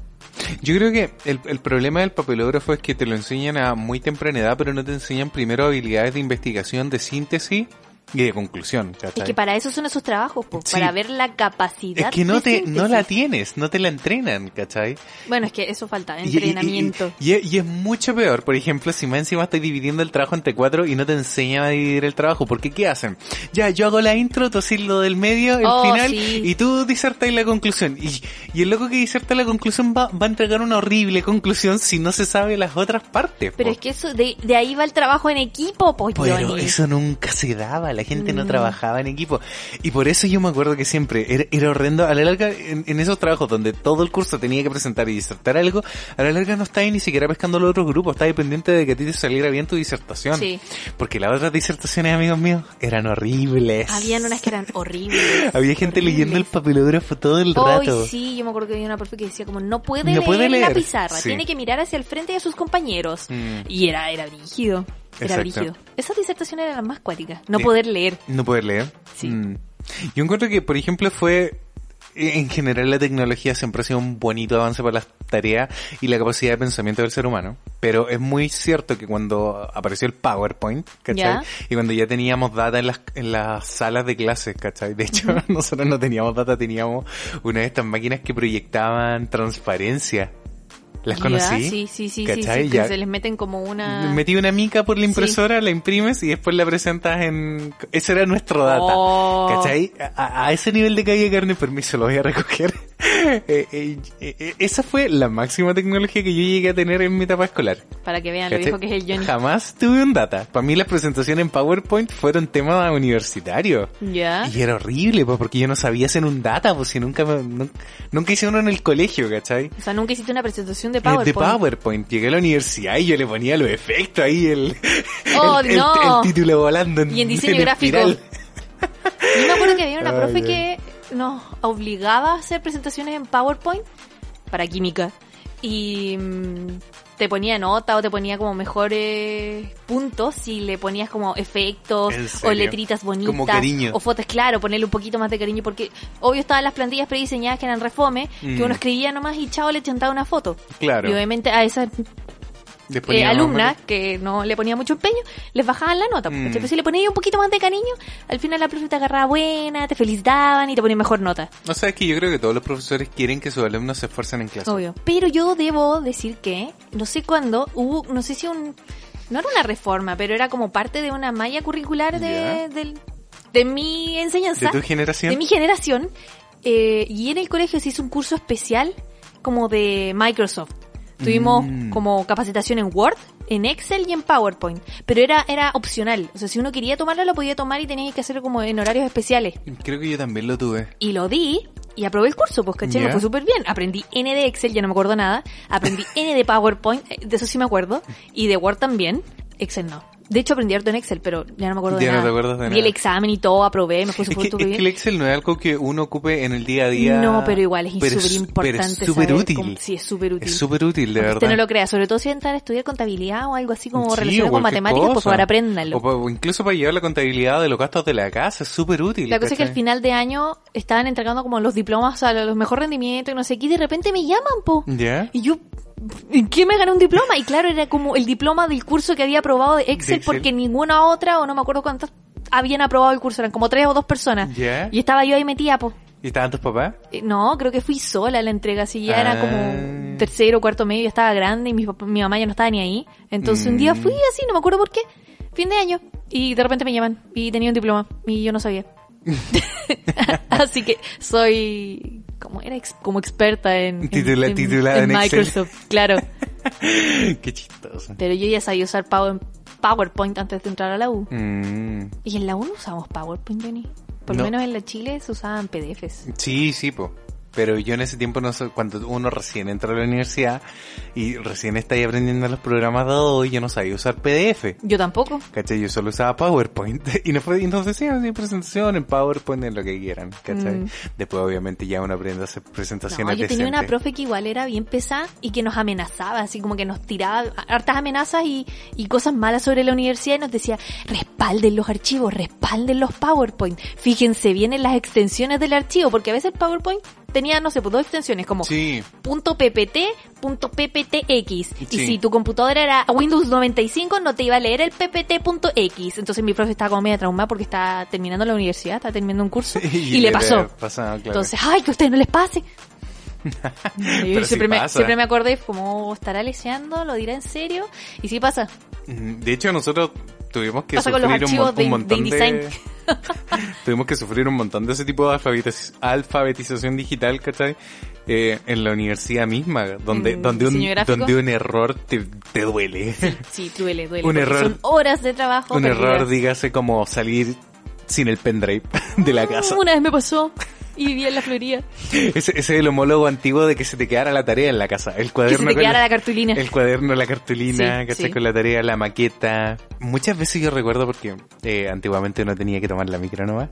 B: Yo creo que el, el problema del papelógrafo es que te lo enseñan a muy temprana edad, pero no te enseñan primero habilidades de investigación, de síntesis y de conclusión. ¿cachai?
C: Es que para eso son esos trabajos, po,
B: Sí.
C: para ver la capacidad.
B: Es que no te, no la tienes, no te la entrenan, ¿cachai?
C: Bueno, es que eso falta,
B: Y- y- y-
C: entrenamiento.
B: Y, es mucho peor, por ejemplo, si más encima estoy dividiendo el trabajo entre cuatro y no te enseñan a dividir el trabajo, porque ¿qué hacen? Ya, yo hago la intro, tú haces lo del medio, el
C: Oh,
B: final,
C: sí.
B: y tú disertas la conclusión. Y, y el loco que diserta la conclusión va, va a entregar una horrible conclusión si no se sabe las otras partes.
C: Pero
B: po.
C: es que eso, de, de ahí va el trabajo en equipo, pues,
B: Pero eso nunca se daba, la la gente no
C: Mm.
B: trabajaba en equipo. Y por eso yo me acuerdo que siempre era, era horrendo, a la larga, en, en esos trabajos donde todo el curso tenía que presentar y disertar algo, a la larga no estaba ni siquiera pescando los otros grupos, estaba pendiente de que a ti te saliera bien tu disertación.
C: Sí.
B: Porque las otras disertaciones, amigos míos, eran horribles.
C: Habían unas que eran horribles. *laughs*
B: Había gente leyendo el papelógrafo todo el
C: Hoy
B: rato.
C: sí, yo me acuerdo que había una profe que decía como no puede,
B: No
C: leer,
B: puede
C: la pizarra,
B: sí.
C: tiene que mirar hacia el frente y a sus compañeros.
B: Mm.
C: Y era, era brígido. Era brígido. Esas disertaciones eran las más cuáticas. No
B: Sí.
C: poder leer.
B: No poder leer.
C: Sí.
B: Mm. Yo encuentro que, por ejemplo, fue en general la tecnología siempre ha sido un bonito avance para las tareas y la capacidad de pensamiento del ser humano. Pero es muy cierto que cuando apareció el PowerPoint, ¿cachai?
C: Ya.
B: Y cuando ya teníamos data en las, en las salas de clases, ¿cachai? De hecho, *laughs* nosotros no teníamos data, teníamos una de estas máquinas que proyectaban transparencia. ¿Las conocí?
C: Sí, sí, sí, sí,
B: ¿Cachai?
C: sí, que
B: Ya.
C: se les meten como una...
B: Metí una mica por la impresora, la imprimes y después la presentas en... Ese era nuestro data.
C: Oh.
B: ¿Cachai? A, a ese nivel de calle de carne, permiso, lo voy a recoger. *laughs* Eh, eh, eh, esa fue la máxima tecnología que yo llegué a tener en mi etapa escolar.
C: Para que vean lo
B: ¿Cachai?
C: viejo que es el Johnny.
B: Jamás tuve un data. Para mí las presentaciones en PowerPoint fueron tema universitario.
C: Ya.
B: Y era horrible, pues, porque yo no sabía hacer un data, pues si nunca, me- nun- nunca hice uno en el colegio, ¿cachai?
C: O sea, nunca hiciste una presentación de PowerPoint.
B: De PowerPoint. Llegué a la universidad y yo le ponía los efectos ahí, el,
C: Oh,
B: el, el-
C: no.
B: el título volando en,
C: Y en diseño gráfico.
B: espiral. *laughs*
C: Yo me acuerdo que había una
B: Ay,
C: profe que nos obligaba a hacer presentaciones en PowerPoint para química. Y mm, te ponía nota o te ponía como mejores puntos si le ponías como efectos
B: ¿En
C: o letritas bonitas
B: Como cariño.
C: o fotos, claro, ponerle un poquito más de cariño porque obvio estaban las plantillas prediseñadas que eran refome,
B: Mm.
C: que uno escribía nomás y chao le chantaba una foto.
B: Claro.
C: Y obviamente a esas eh, alumnas que no le ponía mucho empeño, les bajaban la nota.
B: Mm.
C: ¿cachai? Pero si le ponías un poquito más de cariño, al final la profe te agarraba buena, te felicitaban y te ponía mejor nota.
B: O sea, es que yo creo que todos los profesores quieren que sus alumnos se esfuercen en clase.
C: Obvio. Pero yo debo decir que, no sé cuándo, hubo, no sé si un, no era una reforma, pero era como parte de una malla curricular de, del- de mi enseñanza.
B: ¿De tu generación?
C: de mi generación, eh, y en el colegio se hizo un curso especial como de Microsoft. Tuvimos
B: Mm.
C: como capacitación en Word, en Excel y en PowerPoint, pero era era opcional, o sea, si uno quería tomarlo lo podía tomar y tenía que hacerlo como en horarios especiales.
B: Creo que yo también lo tuve.
C: Y lo di y aprobé el curso, pues caché, me
B: Ya.
C: fue súper bien. Aprendí N de Excel, ya no me acuerdo nada. Aprendí N de PowerPoint, eh, de eso sí me acuerdo. Y de Word también. Excel no. De hecho aprendí harto en Excel, pero ya no me acuerdo de
B: Ya no
C: nada.
B: te acuerdas de nada.
C: el examen y todo, aprobé, me fue
B: Es
C: súper
B: es
C: súper
B: que el
C: bien.
B: Excel no es algo que uno ocupe en el día a día.
C: No, pero igual es súper importante.
B: Es súper útil.
C: cómo- sí, es súper útil.
B: Es súper útil, de
C: Aunque
B: verdad.
C: usted no lo crea, sobre todo si va a estudiar contabilidad o algo así como
B: Sí,
C: relacionado
B: o
C: con matemáticas, por
B: cosa.
C: favor apréndanlo.
B: O, o incluso para llevar la contabilidad de los gastos de la casa, es súper útil.
C: La cosa es que al final de año estaban entregando como los diplomas a los mejor rendimiento y no sé qué, y de repente me llaman, po.
B: ¿Ya?
C: Y yo, ¿en qué me gané un diploma? Y claro, era como el diploma del curso que había aprobado de Excel, porque ninguna otra, o no me acuerdo cuántas, habían aprobado el curso. Eran como tres o dos personas. Y estaba yo ahí metida, po.
B: ¿Y estaban tus papás?
C: Eh, No, creo que fui sola a la entrega, así ya era
B: Ah.
C: como tercero, cuarto medio, estaba grande y mi, papá- mi mamá ya no estaba ni ahí. Entonces un día
B: Mm.
C: fui así, no me acuerdo por qué, fin de año, y de repente me llaman y tenía un diploma y yo no sabía. *laughs* *laughs* así que soy como era ex- como experta en, en-
B: Titula-
C: en-
B: titulada
C: en
B: en Excel.
C: Microsoft, claro. *laughs*
B: Qué chistoso.
C: Pero yo ya sabía usar Power- PowerPoint antes de entrar a la U.
B: Mm.
C: Y en la U no usamos PowerPoint, Johnny. Por
B: No.
C: lo menos en la Chile se usaban PDFs.
B: Sí, sí, po. Pero yo en ese tiempo no cuando uno recién entra a la universidad y recién está ahí aprendiendo los programas de Adobe, yo no sabía usar PDF.
C: Yo tampoco.
B: ¿Cachai? Yo solo usaba PowerPoint. *laughs* Y no fue, y entonces sí, hacía presentación en PowerPoint, en lo que quieran. ¿Cachai?
C: Mm.
B: Después obviamente ya uno aprende a hacer presentaciones
C: No, yo tenía una profe que igual era bien pesada y que nos amenazaba, así como que nos tiraba hartas amenazas y, y cosas malas sobre la universidad y nos decía, respalden los archivos, respalden los PowerPoint, fíjense bien en las extensiones del archivo, porque a veces PowerPoint tenía, no sé, pues dos extensiones como
B: Sí,
C: punto .ppt, punto .pptx. Y si tu computadora era Windows 95, no te iba a leer el ppt.x. Entonces mi profe estaba como media traumada porque estaba terminando la universidad, estaba terminando un curso y, le pasó.
B: claro.
C: Entonces, ay, que a ustedes no les pase. *laughs*
B: Pero sí
C: siempre, me, siempre me acordé, como estará leseando, lo dirá en serio. Y sí pasa.
B: De hecho, nosotros tuvimos que
C: Pasa
B: sufrir un,
C: de-
B: un montón
C: de
B: de... *laughs* Tuvimos que sufrir un montón de ese tipo de alfabetiz- alfabetización digital, ¿cachai? Eh, en la universidad misma, donde,
C: Mm,
B: donde, un, donde un error te, te duele. *laughs*
C: Sí, duele, duele. *laughs*
B: Un error-
C: Son horas de trabajo.
B: un
C: perdidas.
B: error, dígase, como salir sin el pendrive de la casa.
C: Una vez me pasó y vivía en la Florida.
B: Ese, ese es el homólogo antiguo de que se te quedara la tarea en la casa. El
C: Que
B: cuaderno
C: se te quedara
B: la-
C: la cartulina.
B: El cuaderno, la cartulina,
C: Sí,
B: ¿cachai?
C: sí.
B: Con la tarea, la maqueta. Muchas veces yo recuerdo porque eh, antiguamente uno tenía que tomar la micro nomás.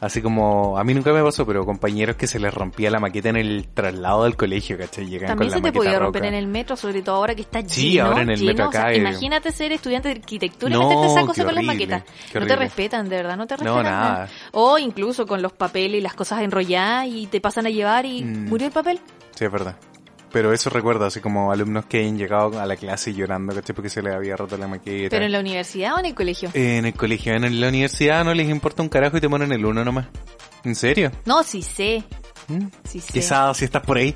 B: Así como, a mí nunca me pasó, pero compañeros que se les rompía la maqueta en el traslado del colegio, ¿cachai? Llegan
C: También
B: con
C: se
B: la
C: te podía
B: roca.
C: romper en el metro, sobre todo ahora que está lleno.
B: Sí, ahora en el
C: lleno,
B: metro
C: o sea,
B: acá, eh.
C: imagínate ser estudiante de arquitectura y
B: No,
C: meterte esa cosa con las
B: horrible,
C: maquetas. No te
B: horrible.
C: respetan, de verdad, no te
B: No,
C: respetan.
B: nada.
C: O incluso con los papeles y las cosas enrolladas y te pasan a llevar y
B: Mm.
C: murió el papel.
B: Sí, es verdad. Pero eso recuerdo, así como alumnos que hayan llegado a la clase llorando, ¿cachai? Porque se les había roto la maqueta.
C: Pero en la universidad o en el colegio.
B: En el colegio, en la universidad no les importa un carajo y te ponen el uno nomás. ¿En serio?
C: No, sí sé.
B: ¿Mm?
C: Sí sé.
B: Quizás si estás por ahí.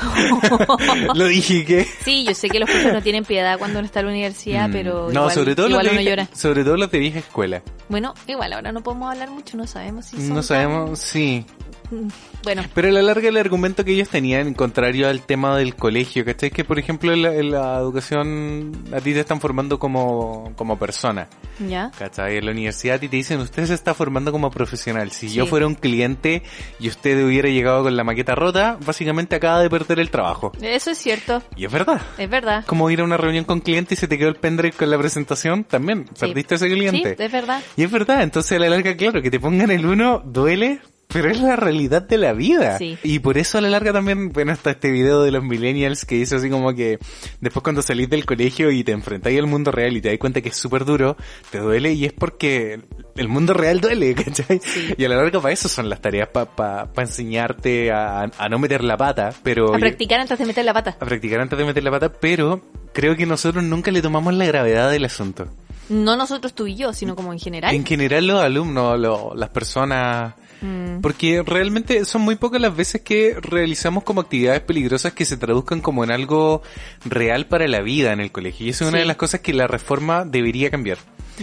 B: *laughs* Lo dije que...
C: Sí, yo sé que los profes no tienen piedad cuando uno está en la universidad,
B: Mm.
C: pero
B: no,
C: igual,
B: sobre todo
C: igual
B: los
C: uno
B: de,
C: llora.
B: sobre todo los de vieja escuela.
C: Bueno, igual ahora no podemos hablar mucho, no sabemos si son
B: No sabemos, sí. *laughs*
C: Bueno,
B: Pero a la larga el argumento que ellos tenían, en contrario al tema del colegio, ¿cachai? Que por ejemplo en la, en la educación a ti te están formando como, como persona,
C: ya.
B: ¿cachai? En la universidad a ti te dicen, usted se está formando como profesional. Si
C: Sí.
B: yo fuera un cliente y usted hubiera llegado con la maqueta rota, básicamente acaba de perder el trabajo.
C: Eso es cierto,
B: Y es verdad.
C: es verdad.
B: Como ir a una reunión con cliente y se te quedó el pendrive con la presentación, también
C: Sí.
B: perdiste a ese cliente.
C: Sí, es verdad.
B: Y es verdad, entonces a la larga, claro, que te pongan el uno duele, pero es la realidad de la vida.
C: Sí.
B: Y por eso a la larga también, bueno, está este video de los millennials que dice así como que después cuando salís del colegio y te enfrentáis al mundo real y te das cuenta que es súper duro, te duele y es porque el mundo real duele, *laughs* ¿cachai?
C: Sí.
B: Y a la larga para eso son las tareas, para enseñarte a, a no meter la pata, pero...
C: A practicar antes de meter la pata.
B: a practicar antes de meter la pata, pero creo que nosotros nunca le tomamos la gravedad del asunto.
C: No nosotros tú y yo, sino como en general.
B: En general los alumnos, lo- las personas...
C: Mm,
B: Porque realmente son muy pocas las veces que realizamos como actividades peligrosas que se traduzcan como en algo real para la vida en el colegio. Y eso es una de las cosas que la reforma debería cambiar.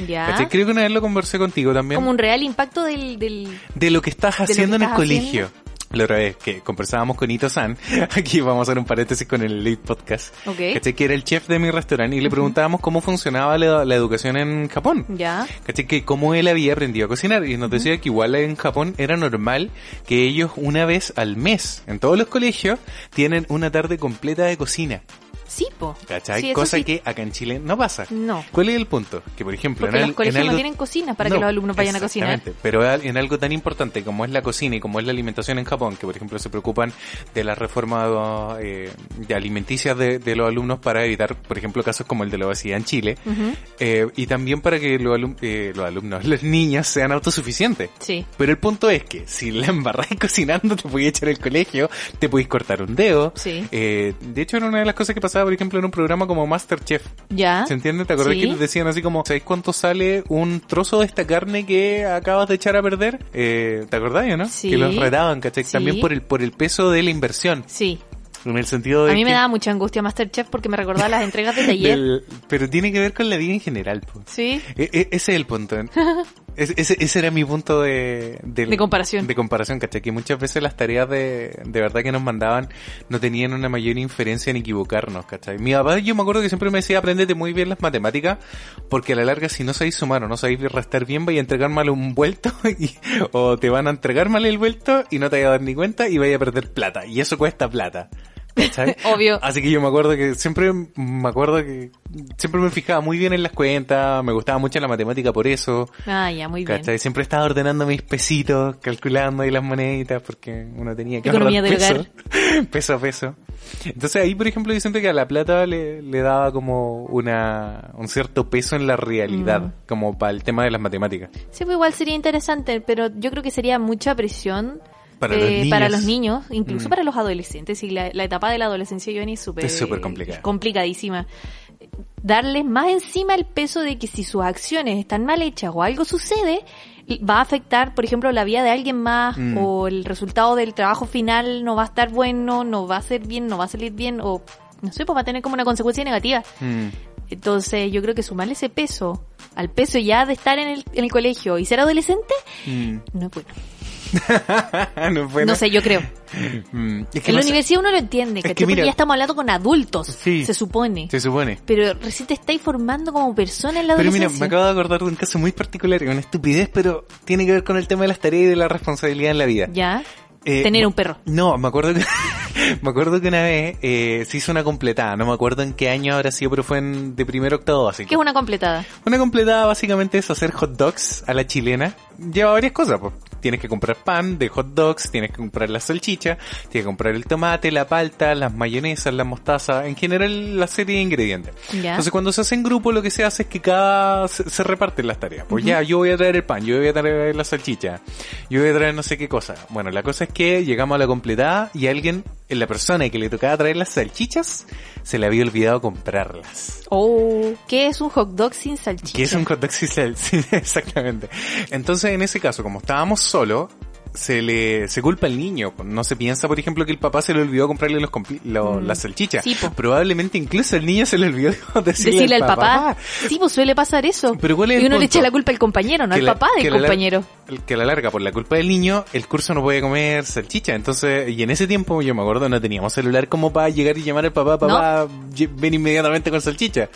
C: ya.
B: Creo que una vez lo conversé contigo también.
C: Como un real impacto del... del...
B: De lo que estás
C: que
B: haciendo en el colegio. La otra vez que conversábamos con Ito San, *laughs* aquí vamos a hacer un paréntesis con el Elite Podcast.
C: Ok.
B: ¿Cachai? Que era el chef de mi restaurante y le preguntábamos cómo funcionaba la, la educación en Japón.
C: Ya.
B: ¿Cachai? Que cómo él había aprendido a cocinar. Y nos decía que igual en Japón era normal que ellos una vez al mes, en todos los colegios, tienen una tarde completa de cocina.
C: Sí, po.
B: ¿Cachai?
C: Sí,
B: Cosa
C: sí.
B: que acá en Chile no pasa.
C: No.
B: ¿Cuál es el punto? Que por ejemplo,
C: Porque
B: en,
C: los
B: al-
C: colegios
B: en algo...
C: no tienen cocinas para
B: No,
C: que los alumnos vayan a cocinar.
B: exactamente. Pero en algo tan importante como es la cocina y como es la alimentación en Japón, que por ejemplo se preocupan de la reforma eh, de alimenticias de, de los alumnos para evitar, por ejemplo, casos como el de la obesidad en Chile, eh, y también para que los, alum- eh, los alumnos, *laughs* los niños sean autosuficientes.
C: Sí.
B: Pero el punto es que si la embarráis *laughs* cocinando, te podéis echar el colegio, te podéis cortar un dedo.
C: Sí.
B: Eh, de hecho, era una de las cosas que pasaba, por ejemplo, en un programa como Masterchef.
C: Ya.
B: ¿Se entiende? ¿Te acordás
C: Sí.
B: que les decían así como, ¿sabéis cuánto sale un trozo de esta carne que acabas de echar a perder? Eh, ¿Te acordás, no?
C: Sí.
B: Que los retaban, ¿cachai?
C: Sí.
B: También por el, por el peso de la inversión.
C: Sí.
B: En el sentido de
C: A mí me daba mucha angustia Masterchef porque me recordaba las entregas de *laughs* taller.
B: del- pero tiene que ver con la vida en general, po.
C: Sí.
B: E- e- ese es el punto. *laughs* Ese, ese, ese era mi punto de,
C: De comparación.
B: De comparación, ¿cachai? Que muchas veces las tareas de, de verdad que nos mandaban no tenían una mayor inferencia en equivocarnos, ¿cachai? Mi papá, yo me acuerdo que siempre me decía, aprendete muy bien las matemáticas, porque a la larga si no sabéis sumar o no sabéis restar bien, vais a entregar mal un vuelto, *laughs* y- o te van a entregar mal el vuelto y no te vais a dar ni cuenta y vais a perder plata. Y eso cuesta plata. ¿Cachai? *laughs*
C: Obvio.
B: Así que yo me acuerdo que siempre me acuerdo que siempre me fijaba muy bien en las cuentas, me gustaba mucho la matemática por eso.
C: Ah, ya, muy bien.
B: ¿Cachai? Siempre estaba ordenando mis pesitos, calculando ahí las moneditas, porque uno tenía que ahorrar peso, *laughs* peso a peso. Entonces ahí, por ejemplo, yo siento que a la plata le, le daba como una, un cierto peso en la realidad,
C: Mm.
B: como para el tema de las matemáticas.
C: Sí, pues igual sería interesante, pero yo creo que sería mucha presión
B: Para
C: eh,
B: los niños.
C: para los niños, incluso
B: Mm.
C: para los adolescentes. Y la, la etapa de la adolescencia, Johnny, es súper
B: complicada.
C: complicadísima. Darles más encima el peso de que si sus acciones están mal hechas o algo sucede, va a afectar, por ejemplo, la vida de alguien más
B: Mm.
C: o el resultado del trabajo final no va a estar bueno, no va a ser bien, no va a salir bien o no sé, pues va a tener como una consecuencia negativa.
B: Mm.
C: Entonces yo creo que sumarle ese peso al peso ya de estar en el, en el colegio y ser adolescente,
B: Mm.
C: no es bueno. *laughs*
B: ¿No,
C: sé, yo creo.
B: Mm, es que
C: En
B: no
C: la
B: sé-
C: universidad uno lo entiende,
B: Es que mira-
C: ya estamos hablando con adultos,
B: Sí.
C: se supone.
B: Se supone.
C: Pero recién te estáis formando como persona en la
B: Pero mira,
C: adolescencia.
B: me acabo de acordar de un caso muy particular, una estupidez, pero tiene que ver con el tema de las tareas y de la responsabilidad en la vida.
C: Ya.
B: Eh,
C: Tener un perro.
B: No, me acuerdo que, *laughs* me acuerdo que una vez eh, se hizo una completada, no me acuerdo en qué año habrá sido, pero fue en, de primero octavo básico.
C: ¿Qué es una completada?
B: Una completada básicamente es hacer hot dogs a la chilena. Lleva varias cosas, pues. Tienes que comprar pan de hot dogs, tienes que comprar la salchicha, tienes que comprar el tomate, la palta, las mayonesas, la mostaza, en general la serie de ingredientes. Entonces cuando se hace en grupo lo que se hace es que cada se, se reparten las tareas. Pues ya, yo voy a traer el pan, yo voy a traer la salchicha, yo voy a traer no sé qué cosa. Bueno, la cosa es que llegamos a la completada y alguien, la persona que le tocaba traer las salchichas, se le había olvidado comprarlas.
C: Oh, ¿qué es un hot dog sin salchicha?
B: Que es un hot dog sin sal- *laughs* sí, exactamente. Entonces, en ese caso, como estábamos solos, se le se culpa al niño. No se piensa, por ejemplo, que el papá se le olvidó comprarle los, lo-
C: Mm.
B: las salchichas.
C: Sí.
B: Probablemente incluso el niño se le olvidó decirle, *laughs*
C: Decirle al papá. Sí, pues suele pasar eso.
B: Pero ¿cuál es
C: y uno le echa la culpa al compañero, no
B: Que
C: al
B: la-
C: papá del compañero.
B: que a la larga, por la culpa del niño, el curso no puede comer salchicha. Entonces, y en ese tiempo, yo me acuerdo, no teníamos celular como para llegar y llamar al papá, papá, ven inmediatamente con salchicha.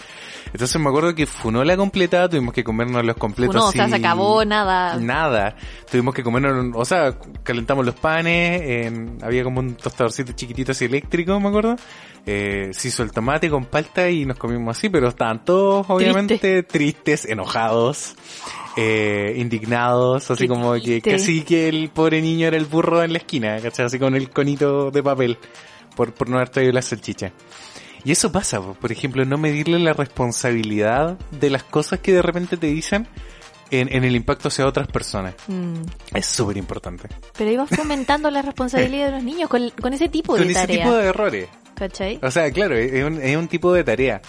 B: Entonces me acuerdo que funó la completa, tuvimos que comernos los completos.
C: no, o sea, se acabó, nada.
B: Nada. Tuvimos que comernos, o sea, calentamos los panes, había como un tostadorcito chiquitito así eléctrico, me acuerdo. Eh, se hizo el tomate con palta y nos comimos así, pero estaban todos obviamente tristes, enojados, eh, indignados, así
C: Qué
B: como que casi que el pobre niño era el burro en la esquina, ¿cachai? Así con el conito de papel por, por no haber traído la salchicha. Y eso pasa, po. por ejemplo, no medirle la responsabilidad de las cosas que de repente te dicen en, en el impacto hacia otras personas.
C: Mm.
B: Es súper importante.
C: Pero ibas *laughs* fomentando la responsabilidad de los niños con, con ese tipo
B: Con
C: de
B: ese
C: tarea.
B: tipo de errores.
C: ¿Cachai?
B: O sea, claro, es un, es un tipo de tarea.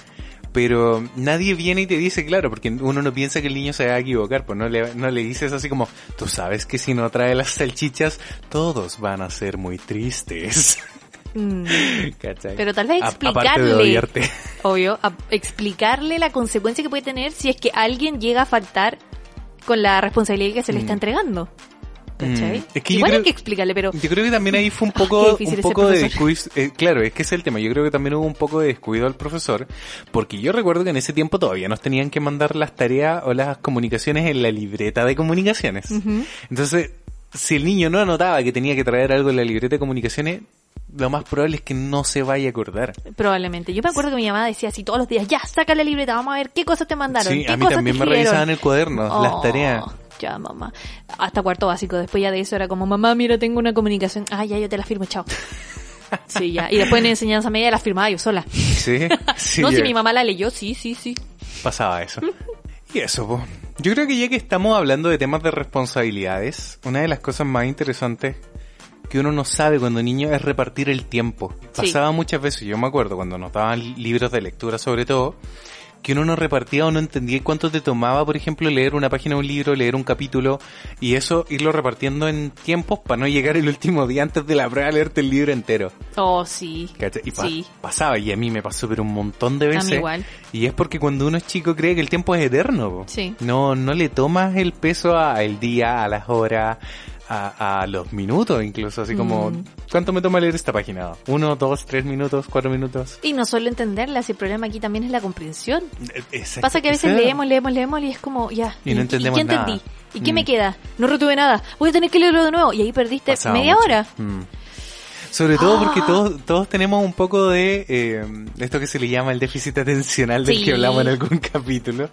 B: Pero nadie viene y te dice, claro, porque uno no piensa que el niño se va a equivocar, pues no le, no le dices así como, tú sabes que si no trae las salchichas, todos van a ser muy tristes. *laughs*
C: Mm. Pero tal vez
B: A- Aparte de
C: explicarle, *laughs* obvio, a- explicarle la consecuencia que puede tener si es que alguien llega a faltar con la responsabilidad que se le está
B: Mm.
C: entregando. ¿Cachai?
B: Mm. Es que
C: Igual
B: creo-
C: hay que explicarle, pero
B: Yo creo que también ahí fue un *laughs* poco, un poco de descuido. eh, claro, es que es el tema. Yo creo que también hubo un poco de descuido al profesor, porque yo recuerdo que en ese tiempo todavía nos tenían que mandar las tareas o las comunicaciones en la libreta de comunicaciones. Entonces, si el niño no anotaba que tenía que traer algo en la libreta de comunicaciones, lo más probable es que no se vaya a acordar.
C: probablemente. Yo me acuerdo que mi mamá decía así todos los días, ya, saca la libreta, vamos a ver qué cosas te mandaron.
B: Sí,
C: qué
B: a mí
C: cosas
B: también me
C: escribieron?".
B: revisaban el cuaderno, las
C: Oh,
B: tareas.
C: Ya, mamá. Hasta cuarto básico. Después ya de eso era como, mamá, mira, tengo una comunicación. Ah, ya, yo te la firmo, chao. *laughs* Sí, ya. Y después en enseñanza media la firmaba yo sola.
B: Sí, *laughs* sí.
C: no, si mi mamá la leyó, sí, sí, sí.
B: pasaba eso. *laughs* Y eso, po. Yo creo que ya que estamos hablando de temas de responsabilidades, una de las cosas más interesantes que uno no sabe cuando niño es repartir el tiempo.
C: Sí.
B: Pasaba muchas veces, yo me acuerdo cuando nos daban libros de lectura sobre todo, que uno no repartía o no entendía cuánto te tomaba, por ejemplo, leer una página de un libro, leer un capítulo, y eso irlo repartiendo en tiempos para no llegar el último día antes de la prueba a leerte el libro entero.
C: Oh, sí.
B: Y pa-
C: Sí.
B: pasaba, y a mí me pasó pero un montón de
C: A mí
B: veces.
C: igual.
B: Y es porque cuando uno es chico cree que el tiempo es eterno. po.
C: Sí.
B: No, no le tomas el peso al día, a las horas, a, a los minutos incluso. Así como,
C: Mm.
B: ¿cuánto me toma leer esta página? ¿Uno, dos, tres minutos, cuatro minutos?
C: Y no solo entenderla, si el problema aquí también es la comprensión.
B: Eh, exacto,
C: Pasa que a veces leemos, leemos, leemos y es como, ya.
B: Y no entendemos
C: qué
B: nada.
C: entendí? ¿Y qué
B: Mm.
C: me queda? No retuve nada. Voy a tener que leerlo de nuevo. Y ahí perdiste
B: Pasaba
C: media
B: mucho.
C: hora.
B: Mm. Sobre todo porque
C: Ah.
B: todos, todos tenemos un poco de eh, esto que se le llama el déficit atencional del
C: Sí.
B: que hablamos en algún capítulo.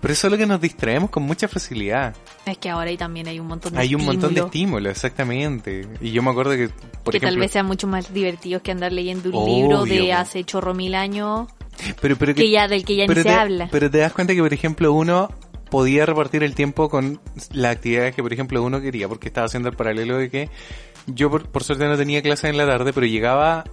B: Pero eso es lo que nos distraemos con mucha facilidad.
C: Es que ahora ahí también hay un montón de
B: Hay un montón de
C: estímulos
B: exactamente. Y yo me acuerdo que, por
C: que
B: ejemplo,
C: tal vez sean mucho más divertidos que andar leyendo un
B: Obvio,
C: libro de hace chorro mil años
B: pero, pero
C: que ya del que ya ni se habla.
B: Pero te das cuenta que, por ejemplo, uno podía repartir el tiempo con las actividades que, por ejemplo, uno quería, porque estaba haciendo el paralelo de que yo, por, por suerte, no tenía clase en la tarde, pero llegaba,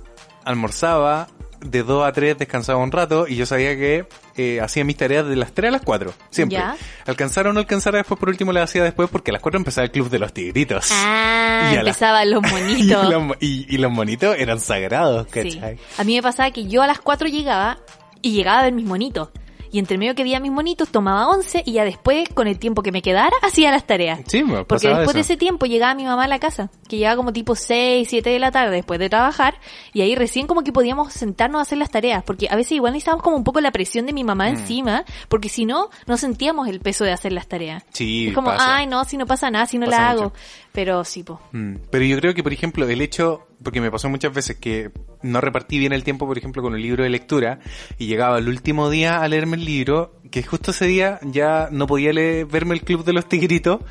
B: almorzaba, de 2 a 3 descansaba un rato y yo sabía que eh, hacía mis tareas de las 3 a las 4, siempre.
C: Ya.
B: Alcanzar o no alcanzar después, por último las hacía después porque a las 4 empezaba el club de los tigritos.
C: Ah,
B: Y la-
C: empezaban los *laughs*
B: y,
C: monitos.
B: los, y- y los monitos eran sagrados,
C: Sí.
B: ¿cachai?
C: A mí me pasaba que yo a las 4 llegaba y llegaba a ver mis monitos. Y entre medio que veía mis monitos tomaba once y ya después, con el tiempo que me quedara, hacía las tareas.
B: Sí, me
C: Porque después de ese tiempo llegaba mi mamá a la casa, que llegaba como tipo 6, 7 de la tarde después de trabajar, y ahí recién como que podíamos sentarnos a hacer las tareas, porque a veces igual necesitábamos como un poco la presión de mi mamá
B: Mm.
C: encima, porque si no, no sentíamos el peso de hacer las tareas.
B: Sí,
C: es como,
B: pasa.
C: ay, no, si no pasa nada, si no
B: Pasa
C: la
B: mucho.
C: hago. Pero sí, po.
B: Mm, Pero yo creo que, por ejemplo, el hecho, porque me pasó muchas veces que no repartí bien el tiempo, por ejemplo, con un libro de lectura, y llegaba el último día a leerme el libro, que justo ese día ya no podía leer, verme el Club de los Tigritos,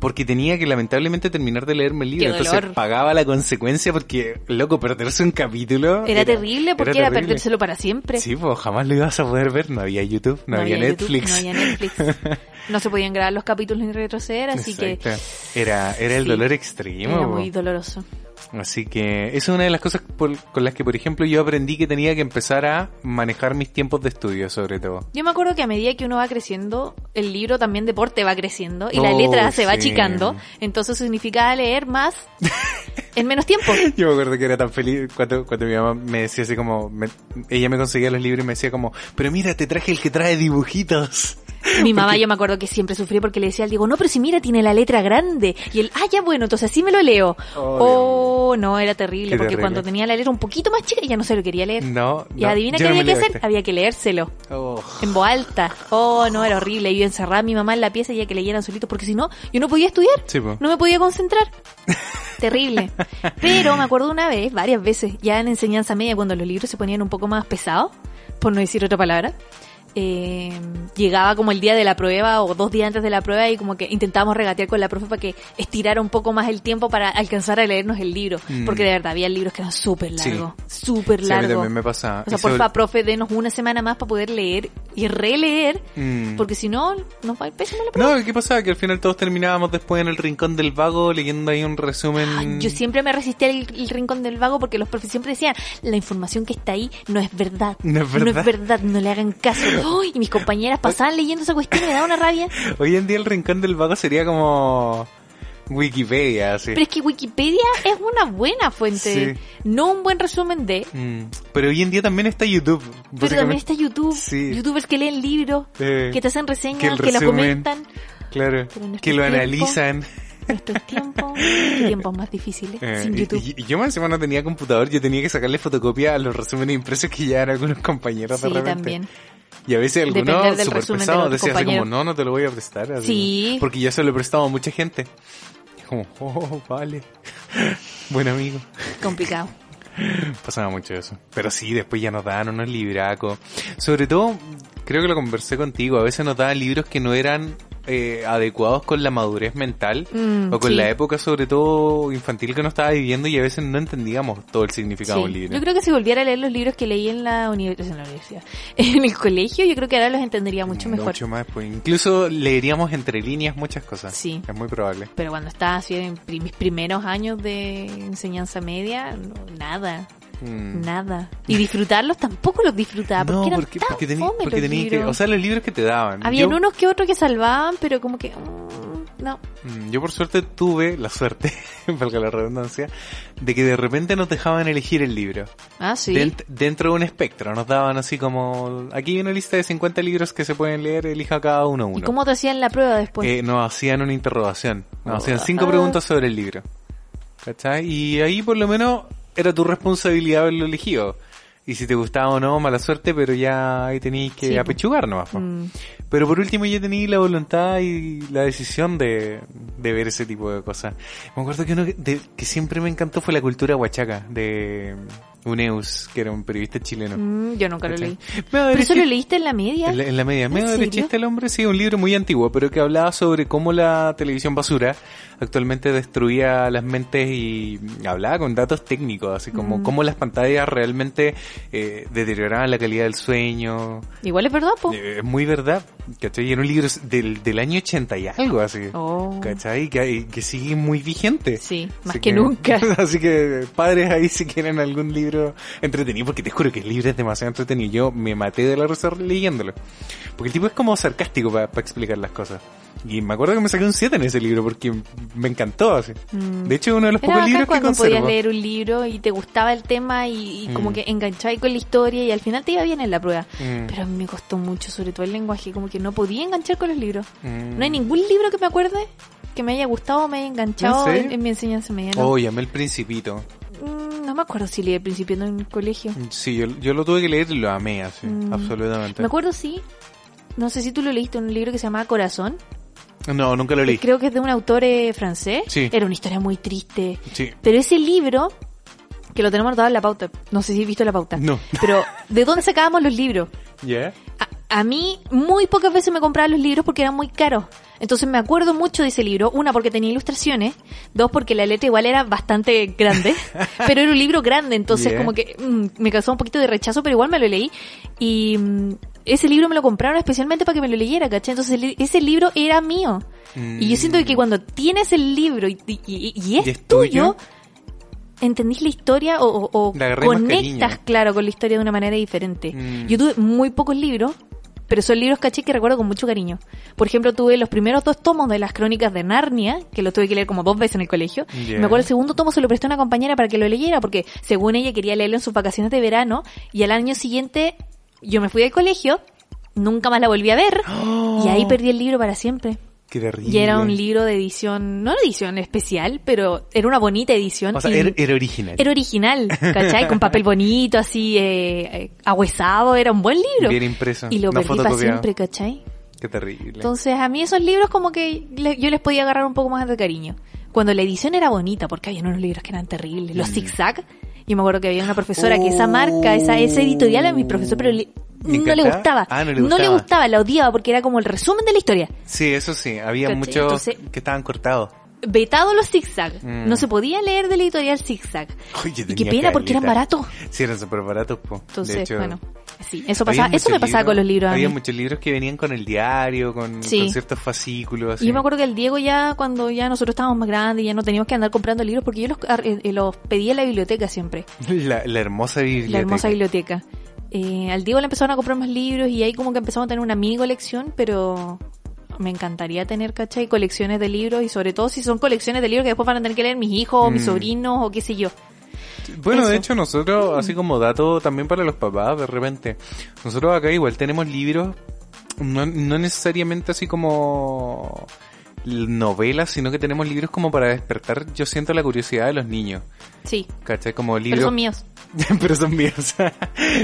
B: porque tenía que lamentablemente terminar de leerme el libro.
C: ¡Qué
B: Entonces pagaba la consecuencia porque, loco, perderse un capítulo.
C: Era, terrible porque era,
B: terrible.
C: perdérselo para siempre.
B: Sí, pues jamás lo ibas a poder ver. No había YouTube, no, había,
C: YouTube,
B: Netflix.
C: no había Netflix. *laughs* No se podían grabar los capítulos ni retroceder, así que
B: Exacto. Era, era el
C: Sí.
B: dolor extremo.
C: era muy doloroso.
B: Así que esa es una de las cosas por- con las que, por ejemplo, yo aprendí que tenía que empezar a manejar mis tiempos de estudio, sobre todo.
C: Yo me acuerdo que a medida que uno va creciendo, el libro también deporte va creciendo y la
B: Oh,
C: letra se va achicando. Entonces significaba leer más *laughs* en menos tiempo. *laughs*
B: Yo me acuerdo que era tan feliz cuando, cuando mi mamá me decía así como, me- ella me conseguía los libros y me decía como, pero mira, te traje el que trae dibujitos.
C: Mi mamá yo me acuerdo que siempre sufría porque le decía al Diego, no, pero si mira, tiene la letra grande. Y él, ah, ya bueno, entonces así me lo leo.
B: Oh,
C: Oh, no, era terrible,
B: Qué
C: porque
B: terrible.
C: cuando tenía la letra un poquito más chica ya no se lo quería leer.
B: No,
C: y
B: no,
C: adivina qué
B: no
C: había que hacer,
B: este.
C: había que leérselo.
B: Oh.
C: En voz alta. Oh, no, era horrible. Y yo encerraba a mi mamá en la pieza y ya que leyeran solitos, porque si no, yo no podía estudiar.
B: Sí, po.
C: No me podía concentrar. *laughs* Terrible. *laughs* Pero me acuerdo una vez, varias veces, ya en enseñanza media, cuando los libros se ponían un poco más pesados, por no decir otra palabra, eh, llegaba como el día de la prueba o dos días antes de la prueba y como que intentábamos regatear con la profe para que estirara un poco más el tiempo para alcanzar a leernos el libro.
B: Mm.
C: Porque de verdad, había libros que eran súper
B: Sí.
C: largos, súper
B: Sí, a mí
C: largos.
B: también me pasa.
C: O sea, porfa, profe, denos una semana más para poder leer y releer,
B: Mm.
C: porque si no, nos va pésimo la prueba.
B: No, ¿qué pasaba? Que al final todos terminábamos después en el rincón del vago leyendo ahí un resumen.
C: Ay, Yo siempre me resistí al el rincón del vago porque los profes siempre decían, la información que está ahí no es verdad.
B: No es verdad.
C: No es verdad, no le hagan caso. *laughs* *laughs* Ay, y mis compañeras pasaban leyendo esa cuestión y me daba una rabia. *laughs*
B: Hoy en día el rincón del vago sería como Wikipedia, así.
C: Pero es que Wikipedia es una buena fuente,
B: Sí.
C: no un buen resumen de...
B: Mm. Pero hoy en día también está YouTube.
C: Pero también está YouTube,
B: Sí.
C: youtubers que leen libros,
B: Eh,
C: que te hacen reseñas,
B: que
C: que, lo
B: resumen.
C: comentan.
B: Claro. Que lo
C: tiempo-
B: analizan.
C: Nuestros *laughs* tiempos, tiempos más difíciles,
B: Eh,
C: sin YouTube.
B: y, y yo más encima no tenía computador, yo tenía que sacarle fotocopia a los resúmenes impresos que ya eran algunos compañeros de
C: Sí,
B: repente.
C: también.
B: Y a veces algunos súper
C: de
B: pesados decían así como, no, no te lo voy a prestar. así.
C: Sí.
B: Porque yo se lo he prestado a mucha gente. Y Como, oh, vale. *laughs* Buen amigo.
C: Complicado. *laughs*
B: Pasaba mucho eso. Pero sí, después ya nos daban unos libracos. Sobre todo, creo que lo conversé contigo, a veces nos daban libros que no eran eh, adecuados con la madurez mental
C: Mm,
B: o con
C: sí.
B: la época sobre todo infantil que uno estaba viviendo y a veces no entendíamos todo el significado
C: Sí.
B: del libro.
C: Yo creo que si volviera a leer los libros que leí en la, univers- en la universidad, *laughs* en el colegio, yo creo que ahora los entendería mucho mejor.
B: Mucho más, pues incluso leeríamos entre líneas muchas cosas.
C: Sí.
B: Es muy probable.
C: Pero cuando estaba así en mis primeros años de enseñanza media, no, nada,
B: Mm.
C: nada. Y disfrutarlos tampoco los disfrutaba, porque
B: no,
C: eran
B: porque,
C: tan
B: porque, tení-
C: fome
B: porque
C: los
B: tení que,
C: libros.
B: o sea, los libros que te daban.
C: Habían
B: Yo-
C: unos que otros que salvaban, pero como que... mm, no.
B: Mm, Yo por suerte tuve la suerte, *laughs* valga la redundancia, de que de repente nos dejaban elegir el libro.
C: Ah, sí.
B: Dent- dentro de un espectro, nos daban así como, aquí hay una lista de 50 libros que se pueden leer, elija cada uno
C: ¿Y
B: uno.
C: cómo te hacían la prueba después?
B: Eh, nos hacían una interrogación, nos
C: Oh.
B: hacían cinco
C: Ah.
B: preguntas sobre el libro. ¿Cachai? Y ahí por lo menos era tu responsabilidad haberlo elegido. Y si te gustaba o no, mala suerte, pero ya ahí tenías que
C: Sí,
B: apechugar nomás.
C: Mm.
B: Pero por último ya tenía la voluntad y la decisión de, de ver ese tipo de cosas. Me acuerdo que uno que, de- que siempre me encantó fue la cultura huachaca de Uneus, que era un periodista chileno.
C: Mm, yo nunca lo leí. ¿Pero eso lo leíste en la media?
B: en la, en la media,
C: ¿En
B: medio derechista el hombre, sí, un libro muy antiguo, pero que hablaba sobre cómo la televisión basura actualmente destruía las mentes y hablaba con datos técnicos, así como
C: Mm.
B: cómo las pantallas realmente eh, deterioraban la calidad del sueño.
C: Igual es verdad, po.
B: Eh, Es muy verdad, ¿cachai? Y era un libro del, del año 80 y algo, así.
C: Oh.
B: ¿Cachai? Que, que sigue muy vigente.
C: Sí, más que, nunca. *laughs*
B: Así que padres ahí si quieren algún libro entretenido, porque te juro que el libro es demasiado entretenido. Yo me maté de la risa leyéndolo. Porque el tipo es como sarcástico para explicar las cosas. Y me acuerdo que me saqué un 7 en ese libro porque me encantó. Así.
C: Mm.
B: De hecho, uno de los
C: Era
B: pocos libros que
C: cuando
B: conservo.
C: podías leer un libro y te gustaba el tema y, y como
B: Mm.
C: que enganchabas con la historia y al final te iba bien en la prueba.
B: Mm.
C: Pero a mí me costó mucho, sobre todo el lenguaje, como que no podía enganchar con los libros.
B: Mm.
C: No hay ningún libro que me acuerde que me haya gustado o me haya enganchado
B: ¿En serio?
C: en, en mi enseñanza media. ¿no?
B: Oh, llamé el Principito.
C: No me acuerdo si leí el principio en el colegio.
B: Sí, yo, yo lo tuve que leer y lo amé así,
C: Mm.
B: absolutamente.
C: Me acuerdo sí, no sé si tú lo leíste, un libro que se llamaba Corazón.
B: No, nunca lo leí.
C: Creo que es de un autor eh, francés.
B: Sí.
C: Era una historia muy triste.
B: Sí.
C: Pero ese libro, que lo tenemos anotado en la pauta, no sé si has visto la pauta.
B: No.
C: Pero, ¿de dónde sacábamos los libros? *laughs*
B: ¿Ya?
C: A, mí, muy pocas veces me compraba los libros porque eran muy caros. Entonces me acuerdo mucho de ese libro. Una, porque tenía ilustraciones. Dos, porque la letra igual era bastante grande. *laughs* pero era un libro grande, entonces
B: Yeah.
C: como que mm, me causó un poquito de rechazo, pero igual me lo leí. Y mm, ese libro me lo compraron especialmente para que me lo leyera, ¿cachai? Entonces ese libro era mío. Y yo siento que cuando tienes el libro y, y- y- y es,
B: ¿Y es
C: tuyo,
B: tuyo?
C: entendís la historia o, o- conectas,
B: cariño.
C: claro, con la historia de una manera diferente.
B: Mm.
C: Yo tuve muy pocos libros, pero son libros, caché, que recuerdo con mucho cariño. Por ejemplo, tuve los primeros dos tomos de las crónicas de Narnia, que los tuve que leer como dos veces en el colegio.
B: Yeah.
C: Y Me acuerdo el segundo tomo se lo presté a una compañera para que lo leyera, porque según ella quería leerlo en sus vacaciones de verano, y al año siguiente yo me fui al colegio, nunca más la volví a ver, y ahí *gasps* perdí el libro para siempre.
B: Qué terrible.
C: Y era un libro de edición, no era edición especial, pero era una bonita edición.
B: O sea,
C: y-
B: era, era original.
C: era original, ¿cachai? Con papel *laughs* bonito, así, eh, eh, ahuesado, era un buen libro.
B: Bien impreso.
C: Y lo
B: no
C: perdí para siempre, ¿cachai?
B: Qué terrible.
C: Entonces, a mí esos libros como que le- yo les podía agarrar un poco más de cariño. Cuando la edición era bonita, porque había unos libros que eran terribles.
B: Mm.
C: Los zigzag. Yo me acuerdo que había una profesora que esa marca, esa, esa editorial a mi profesor, pero ¿Le no le gustaba.
B: Ah, no le
C: No le
B: gustaba.
C: gustaba, la odiaba porque era como el resumen de la historia.
B: Sí, eso sí. Había
C: ¿Cachai?
B: muchos
C: Entonces-
B: que estaban cortados.
C: Vetado los zigzag.
B: Mm.
C: No se podía leer de la editorial zigzag.
B: Oye,
C: Y qué pena porque eran baratos.
B: Sí, eran súper baratos, po.
C: Entonces,
B: de hecho,
C: bueno, sí, eso pasaba, eso me pasaba con los libros. a
B: Había
C: mí.
B: muchos libros que venían con el diario, con,
C: Sí.
B: con ciertos fascículos. Así.
C: Y yo me acuerdo que el Diego ya, cuando ya nosotros estábamos más grandes, ya no teníamos que andar comprando libros, porque yo los, ar- eh, los pedía en la biblioteca siempre, *laughs*
B: La, la hermosa biblioteca.
C: la hermosa biblioteca. Eh, al Diego le empezaron a comprar más libros y ahí como que empezamos a tener una mini colección, pero me encantaría tener, ¿cachai? Colecciones de libros y sobre todo si son colecciones de libros que después van a tener que leer mis hijos o mis
B: Mm.
C: sobrinos o qué sé yo.
B: Bueno, de
C: Eso. Mm.
B: hecho nosotros, así como dato también para los papás, de repente, nosotros acá igual tenemos libros, no, no necesariamente así como novelas, sino que tenemos libros como para despertar, yo siento la curiosidad de los niños.
C: Sí,
B: ¿Cachai? Como libros... *laughs*
C: pero son míos.
B: pero son míos.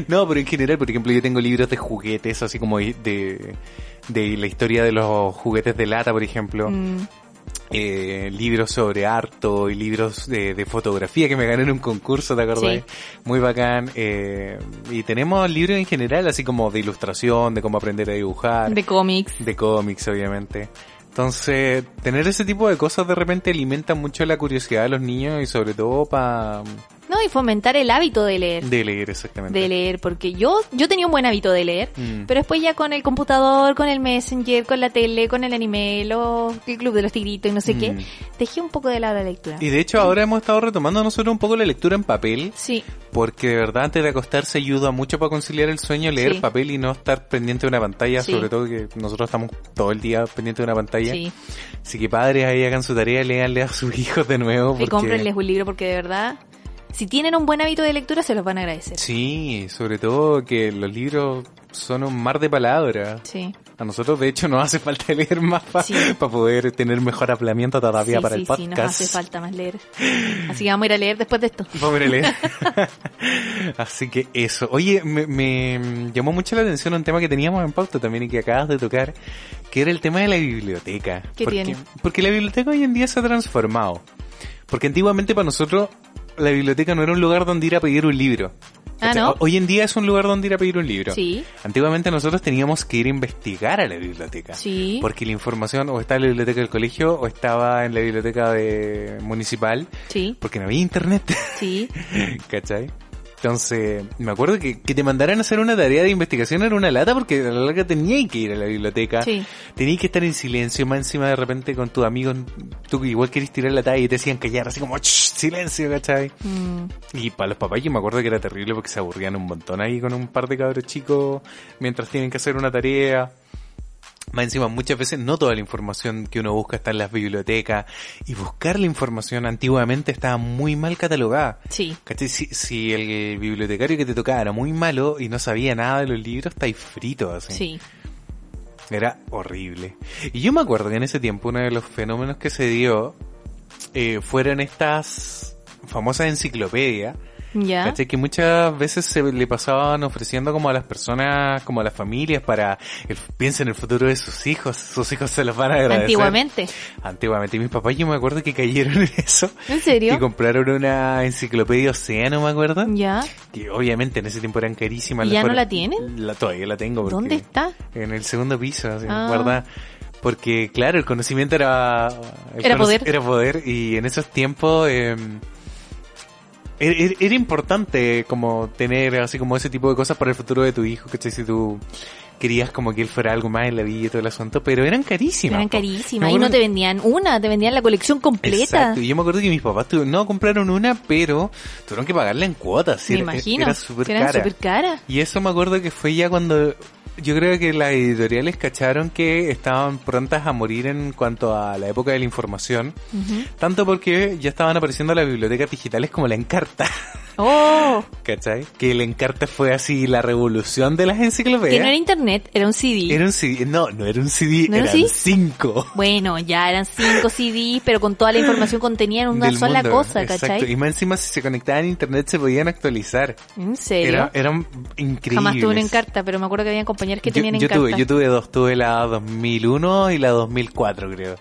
B: no, pero en general, por ejemplo, yo tengo libros de juguetes, así como de, de la historia de los juguetes de lata, por ejemplo.
C: Mm,
B: Eh, libros sobre harto y libros de, de fotografía que me gané en un concurso, ¿te acordás?
C: Sí.
B: Muy bacán. Eh, y tenemos libros en general, así como de ilustración, de cómo aprender a dibujar,
C: de cómics.
B: de cómics, obviamente. Entonces, tener ese tipo de cosas de repente alimenta mucho la curiosidad de los niños y sobre todo para
C: No, y fomentar el hábito de leer.
B: de leer exactamente.
C: de leer, porque yo, yo tenía un buen hábito de leer,
B: Mm.
C: pero después ya con el computador, con el Messenger, con la tele, con el anime, los, el club de los tigritos y no sé qué,
B: Mm.
C: dejé un poco de lado la lectura.
B: Y de hecho ahora hemos estado retomando nosotros un poco la lectura en papel,
C: Sí,
B: porque de verdad antes de acostarse ayuda mucho para conciliar el sueño, leer
C: Sí.
B: papel y no estar pendiente de una pantalla,
C: Sí.
B: sobre todo que nosotros estamos todo el día pendientes de una pantalla.
C: sí.
B: Así que padres ahí hagan su tarea, léanle a sus *laughs* hijos de nuevo.
C: Y cómprenles un libro porque de verdad, si tienen un buen hábito de lectura, se los van a agradecer.
B: Sí, sobre todo que los libros son un mar de palabras.
C: Sí.
B: A nosotros, de hecho, nos hace falta *laughs* leer más para
C: Sí.
B: poder tener mejor aplamiento todavía
C: sí,
B: para
C: sí,
B: el
C: sí,
B: podcast.
C: nos hace falta más leer. Así que vamos a ir a leer después de esto. *laughs*
B: Vamos a ir a leer. *laughs* Así que eso. Oye, me, me llamó mucho la atención un tema que teníamos en pauta también y que acabas de tocar, que era el tema de la biblioteca.
C: ¿Qué
B: porque,
C: tiene?
B: Porque la biblioteca hoy en día se ha transformado. Porque antiguamente para nosotros la biblioteca no era un lugar donde ir a pedir un libro.
C: Ah. ¿no?
B: Hoy en día es un lugar donde ir a pedir un libro.
C: Sí.
B: Antiguamente nosotros teníamos que ir a investigar a la biblioteca.
C: Sí.
B: Porque la información o estaba en la biblioteca del colegio o estaba en la biblioteca de municipal.
C: Sí,
B: Porque no había internet.
C: sí. *laughs*
B: ¿Cachai? Entonces, me acuerdo que, que te mandaran a hacer una tarea de investigación era una lata porque a la larga tenías que ir a la biblioteca.
C: Sí.
B: Tenías que estar en silencio, más encima de repente con tus amigos, tú que igual querés tirar la talla y te decían callar, así como, "Shh, silencio, ¿cachai?
C: Mm,
B: Y para los papás yo me acuerdo que era terrible porque se aburrían un montón ahí con un par de cabros chicos mientras tienen que hacer una tarea. Más encima, muchas veces no toda la información que uno busca está en las bibliotecas y buscar la información antiguamente estaba muy mal catalogada.
C: Sí.
B: ¿Cachai? Si, si el bibliotecario que te tocaba era muy malo y no sabía nada de los libros, estáis frito así.
C: Sí.
B: Era horrible. Y yo me acuerdo que en ese tiempo uno de los fenómenos que se dio eh, fueron estas famosas enciclopedias.
C: Ya.
B: ¿Cachai? Que muchas veces se le pasaban ofreciendo como a las personas, como a las familias para el, piensen en el futuro de sus hijos, sus hijos se los van a agradecer.
C: Antiguamente.
B: Antiguamente. Y mis papás yo me acuerdo que cayeron en eso.
C: ¿En serio?
B: Y compraron una enciclopedia Océano, me acuerdo.
C: Ya.
B: Que obviamente en ese tiempo eran carísimas.
C: ¿Y ya no la tienen?
B: La, todavía la tengo. Porque
C: ¿Dónde está?
B: En el segundo piso, así,
C: Ah.
B: guardada. Porque, claro, el conocimiento era...
C: Era poder.
B: Era poder. Y en esos tiempos... eh, era, era- importante como tener así como ese tipo de cosas para el futuro de tu hijo, ¿cachai? Si tú querías como que él fuera algo más en la vida y todo el asunto, pero eran carísimas.
C: Eran carísimas. Y no te vendían una, te vendían la colección completa.
B: Exacto. Y yo me acuerdo que mis papás no compraron una, pero tuvieron que pagarla en cuotas.
C: Me
B: era-
C: imagino.
B: Era súper
C: que eran
B: cara.
C: súper caras.
B: Y eso me acuerdo que fue ya cuando yo creo que las editoriales cacharon que estaban prontas a morir en cuanto a la época de la información. Tanto porque ya estaban apareciendo las bibliotecas digitales como la Encarta, *laughs*
C: Oh,
B: ¿cachai? Que la Encarta fue así la revolución de las enciclopedias.
C: que no era internet, era un CD.
B: Era un CD, no, no era un CD,
C: ¿No era
B: eran cinco.
C: Bueno, ya eran cinco CDs, pero con toda la información contenida en una
B: del
C: sola
B: mundo.
C: cosa,
B: Exacto.
C: ¿cachai?
B: Y más encima si se conectaban a internet se podían actualizar.
C: ¿En serio?
B: Era, eran increíbles.
C: Jamás tuve una encarta, pero me acuerdo que había compañeros que
B: yo,
C: tenían
B: yo
C: encarta.
B: tuve, yo tuve dos, tuve la 2001 y la 2004 creo.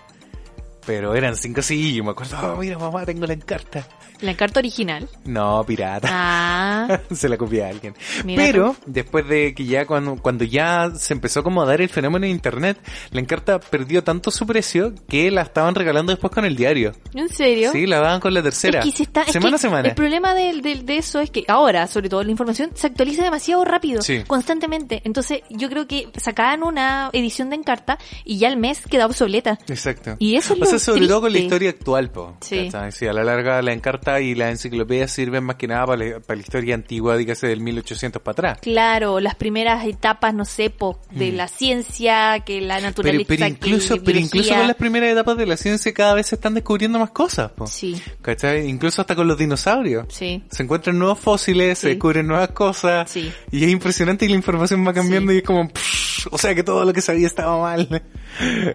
B: Pero eran cinco sí, yo me acuerdo, oh, mira mamá, tengo la encarta.
C: La encarta original.
B: No, pirata.
C: Ah, *laughs*
B: se la copié a alguien.
C: Mira
B: Pero después de que ya cuando, cuando ya se empezó como a dar el fenómeno de internet, la encarta perdió tanto su precio que la estaban regalando después con el diario.
C: ¿en serio?
B: Sí, la daban con la tercera.
C: Es que se está, es
B: semana
C: que
B: a semana.
C: El problema del- del- de, eso es que ahora, sobre todo la información, se actualiza demasiado rápido,
B: Sí.
C: constantemente. Entonces, yo creo que sacaban una edición de Encarta y ya al mes queda obsoleta.
B: Exacto.
C: Y eso es
B: o
C: lo
B: sea, sobre todo con la historia actual, po.
C: Sí,
B: a la larga la encarta y la enciclopedia sirven más que nada para la, para la historia antigua, dígase del 1800 para atrás.
C: Claro, las primeras etapas, no sé, po, de la ciencia, que la
B: Mm. Pero,
C: naturaleza,
B: pero
C: que
B: incluso, pero incluso con las primeras etapas de la ciencia cada vez se están descubriendo más cosas, po.
C: Sí,
B: ¿Cachai? Incluso hasta con los dinosaurios.
C: sí.
B: Se encuentran nuevos fósiles, se descubren nuevas cosas.
C: Sí.
B: Y es impresionante y la información va cambiando
C: Sí.
B: y es como, pff, o sea que todo lo que sabía estaba mal.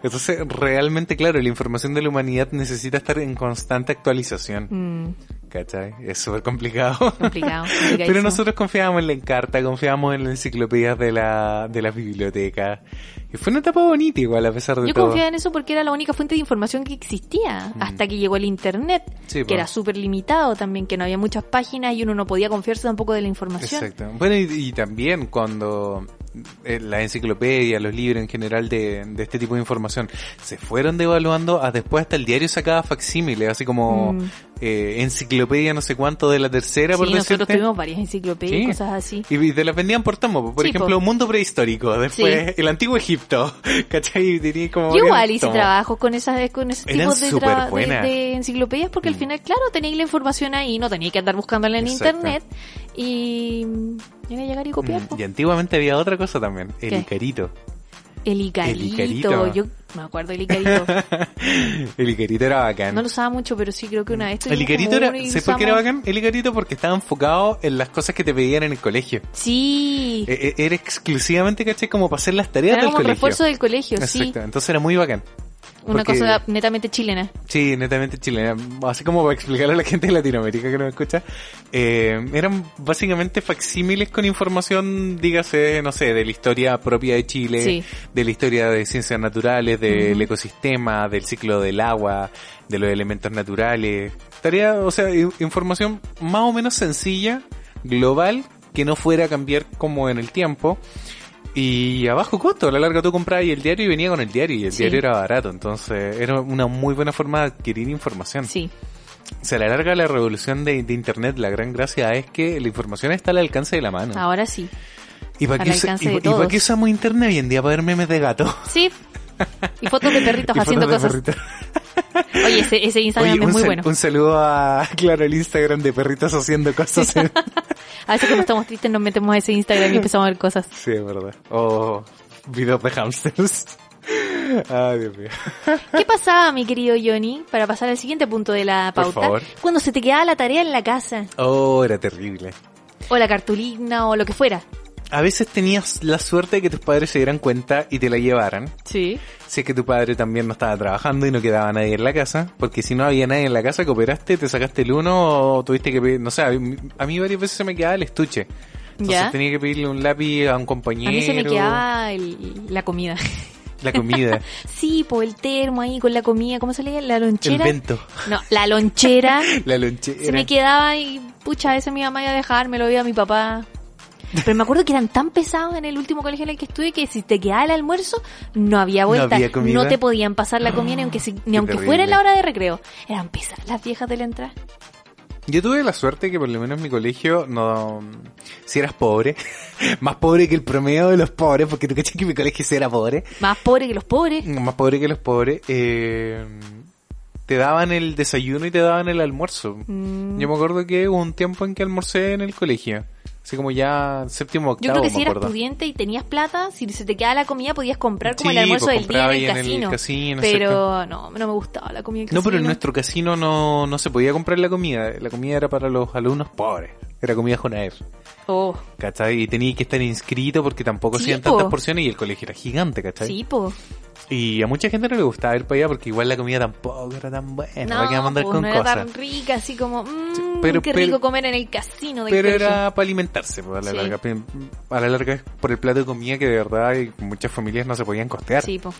B: Entonces, realmente, claro, la información de la humanidad necesita estar en constante actualización.
C: Mm,
B: ¿Cachai? Es súper complicado.
C: complicado.
B: Pero nosotros confiábamos en la encarta, confiábamos en las enciclopedias de la, de las bibliotecas. Y fue una etapa bonita igual, a pesar de
C: Yo
B: todo.
C: confiaba en eso porque era la única fuente de información que existía hasta que llegó el internet,
B: Mm. Sí,
C: que
B: po.
C: era súper limitado también, que no había muchas páginas y uno no podía confiarse tampoco de la información.
B: Exacto. Bueno, y, y también cuando eh, la enciclopedia, los libros en general de, de este tipo de información se fueron devaluando, a después hasta el diario sacaba facsímiles, así como
C: Mm.
B: eh, enciclopedia no sé cuánto de la tercera, por
C: Sí, nosotros
B: decirte.
C: tuvimos varias enciclopedias y
B: Sí.
C: cosas así.
B: Y te las vendían por tomo, por
C: Sí,
B: ejemplo,
C: po.
B: Mundo Prehistórico, después el Antiguo Egipto, *laughs* ¿cachai? Y tenía como
C: Yo igual hice
B: tomos.
C: trabajos con esas con esos
B: Eran
C: tipos de, de, de enciclopedias porque al
B: Mm.
C: final, claro, tenéis la información ahí, no tenéis que andar buscándola en
B: Exacto.
C: internet y llegar y copiar.
B: Mm, Y antiguamente había otra cosa también, el
C: ¿Qué?
B: Icarito.
C: El Icarito,
B: El Icarito.
C: yo me acuerdo del Icarito. *laughs*
B: el Icarito era bacán.
C: no lo usaba mucho, pero sí creo que una vez
B: El Icarito era, ¿sabes por qué era bacán? El Icarito porque estaba enfocado en las cosas que te pedían en el colegio.
C: Sí,
B: E- e- Era exclusivamente, ¿cachai? Como para hacer las tareas
C: era
B: del
C: como
B: colegio.
C: refuerzo del colegio, sí.
B: Exacto, entonces era muy bacán.
C: Una
B: Porque-
C: cosa netamente chilena.
B: Sí, netamente chilena. Así como para explicarle a la gente de Latinoamérica que nos escucha. eh, eran básicamente facsímiles con información, dígase, no sé, de la historia propia de Chile,
C: Sí.
B: de la historia de ciencias naturales, del
C: Ujú.
B: ecosistema, del ciclo del agua, de los elementos naturales. Tarea, o sea, información más o menos sencilla, global, que no fuera a cambiar como en el tiempo. Y a bajo costo, a la larga tú comprabas el diario y venía con el diario y el
C: Sí.
B: diario era barato, entonces era una muy buena forma de adquirir información.
C: Sí,
B: O sea, a la larga la revolución de, de internet, la gran gracia es que la información está al alcance de la mano.
C: ahora sí.
B: ¿Y para qué, usa- y- y para qué usamos internet hoy en día? Para ver memes de gato.
C: Sí. *laughs* Y fotos de perritos
B: Y
C: haciendo
B: de
C: cosas.
B: perritos. *laughs*
C: Oye, ese, ese Instagram
B: Oye,
C: es muy bueno.
B: un saludo a, *laughs* claro, el Instagram de perritos haciendo cosas. Sí, *laughs*
C: A veces cuando estamos tristes nos metemos a ese Instagram y empezamos a ver cosas.
B: sí es verdad. O videos de hamsters. Ay, Dios mío.
C: ¿Qué pasaba, mi querido Johnny, para pasar al siguiente punto de la
B: Por
C: pauta?
B: favor.
C: Cuando se te quedaba la tarea en la casa,
B: Oh, era terrible.
C: o la cartulina, o lo que fuera.
B: A veces tenías la suerte de que tus padres se dieran cuenta y te la llevaran.
C: Sí.
B: Si es que tu padre también no estaba trabajando y no quedaba nadie en la casa, porque si no había nadie en la casa, cooperaste, te sacaste el uno o tuviste que pedir, no sé, a mí, a varias veces se me quedaba el estuche. Entonces
C: Ya.
B: tenía que pedirle un lápiz a un compañero.
C: A mí se me quedaba el- la comida.
B: La comida, *laughs*
C: sí, po, el termo ahí con la comida, ¿cómo se le? La
B: el
C: lonchera.
B: vento,
C: No, la lonchera. *laughs*
B: la lonchera.
C: se me quedaba y, pucha, a veces mi mamá iba a dejar, me lo veía mi papá. Pero me acuerdo que eran tan pesados en el último colegio en el que estuve que si te quedaba el almuerzo, no había
B: No
C: vuelta.
B: había comida.
C: te podían pasar la comida ni aunque, si- ni aunque
B: terrible.
C: fuera en la hora de recreo. Eran pesadas las viejas de la entrada.
B: Yo tuve la suerte que por lo menos en mi colegio no... Si eras pobre, *laughs* más pobre que el promedio de los pobres, porque tú cachas que mi colegio sí era pobre,
C: Más pobre que los pobres.
B: más pobre que los pobres, eh, te daban el desayuno y te daban el almuerzo.
C: Mm.
B: Yo me acuerdo que hubo un tiempo en que almorcé en el colegio. Así como ya séptimo octavo,
C: Yo creo que si eras pudiente y tenías plata, si se te quedaba la comida podías comprar como
B: Sí,
C: el almuerzo
B: pues
C: del día en el
B: en el
C: casino. pero no, no me gustaba la comida
B: No,
C: casino.
B: pero en nuestro casino no, no se podía comprar la comida. La comida era para los alumnos pobres. Era comida Jonaer.
C: Oh,
B: ¿Cachai? Y tenía que estar inscrito porque tampoco hacían
C: po.
B: tantas porciones y el colegio era gigante, ¿cachai?
C: sí, po.
B: Y a mucha gente no le gustaba ir para allá porque igual la comida tampoco era tan buena. ¿Para qué
C: No,
B: mandar
C: po,
B: con
C: no era
B: cosas?
C: tan rica, así como, mmm,
B: pero-
C: qué
B: pero-
C: rico comer en el casino del
B: Pero era para alimentarse, pues, a la
C: Sí.
B: larga. A la larga es por el plato de comida que de verdad hay- muchas familias no se podían costear.
C: Sí, po.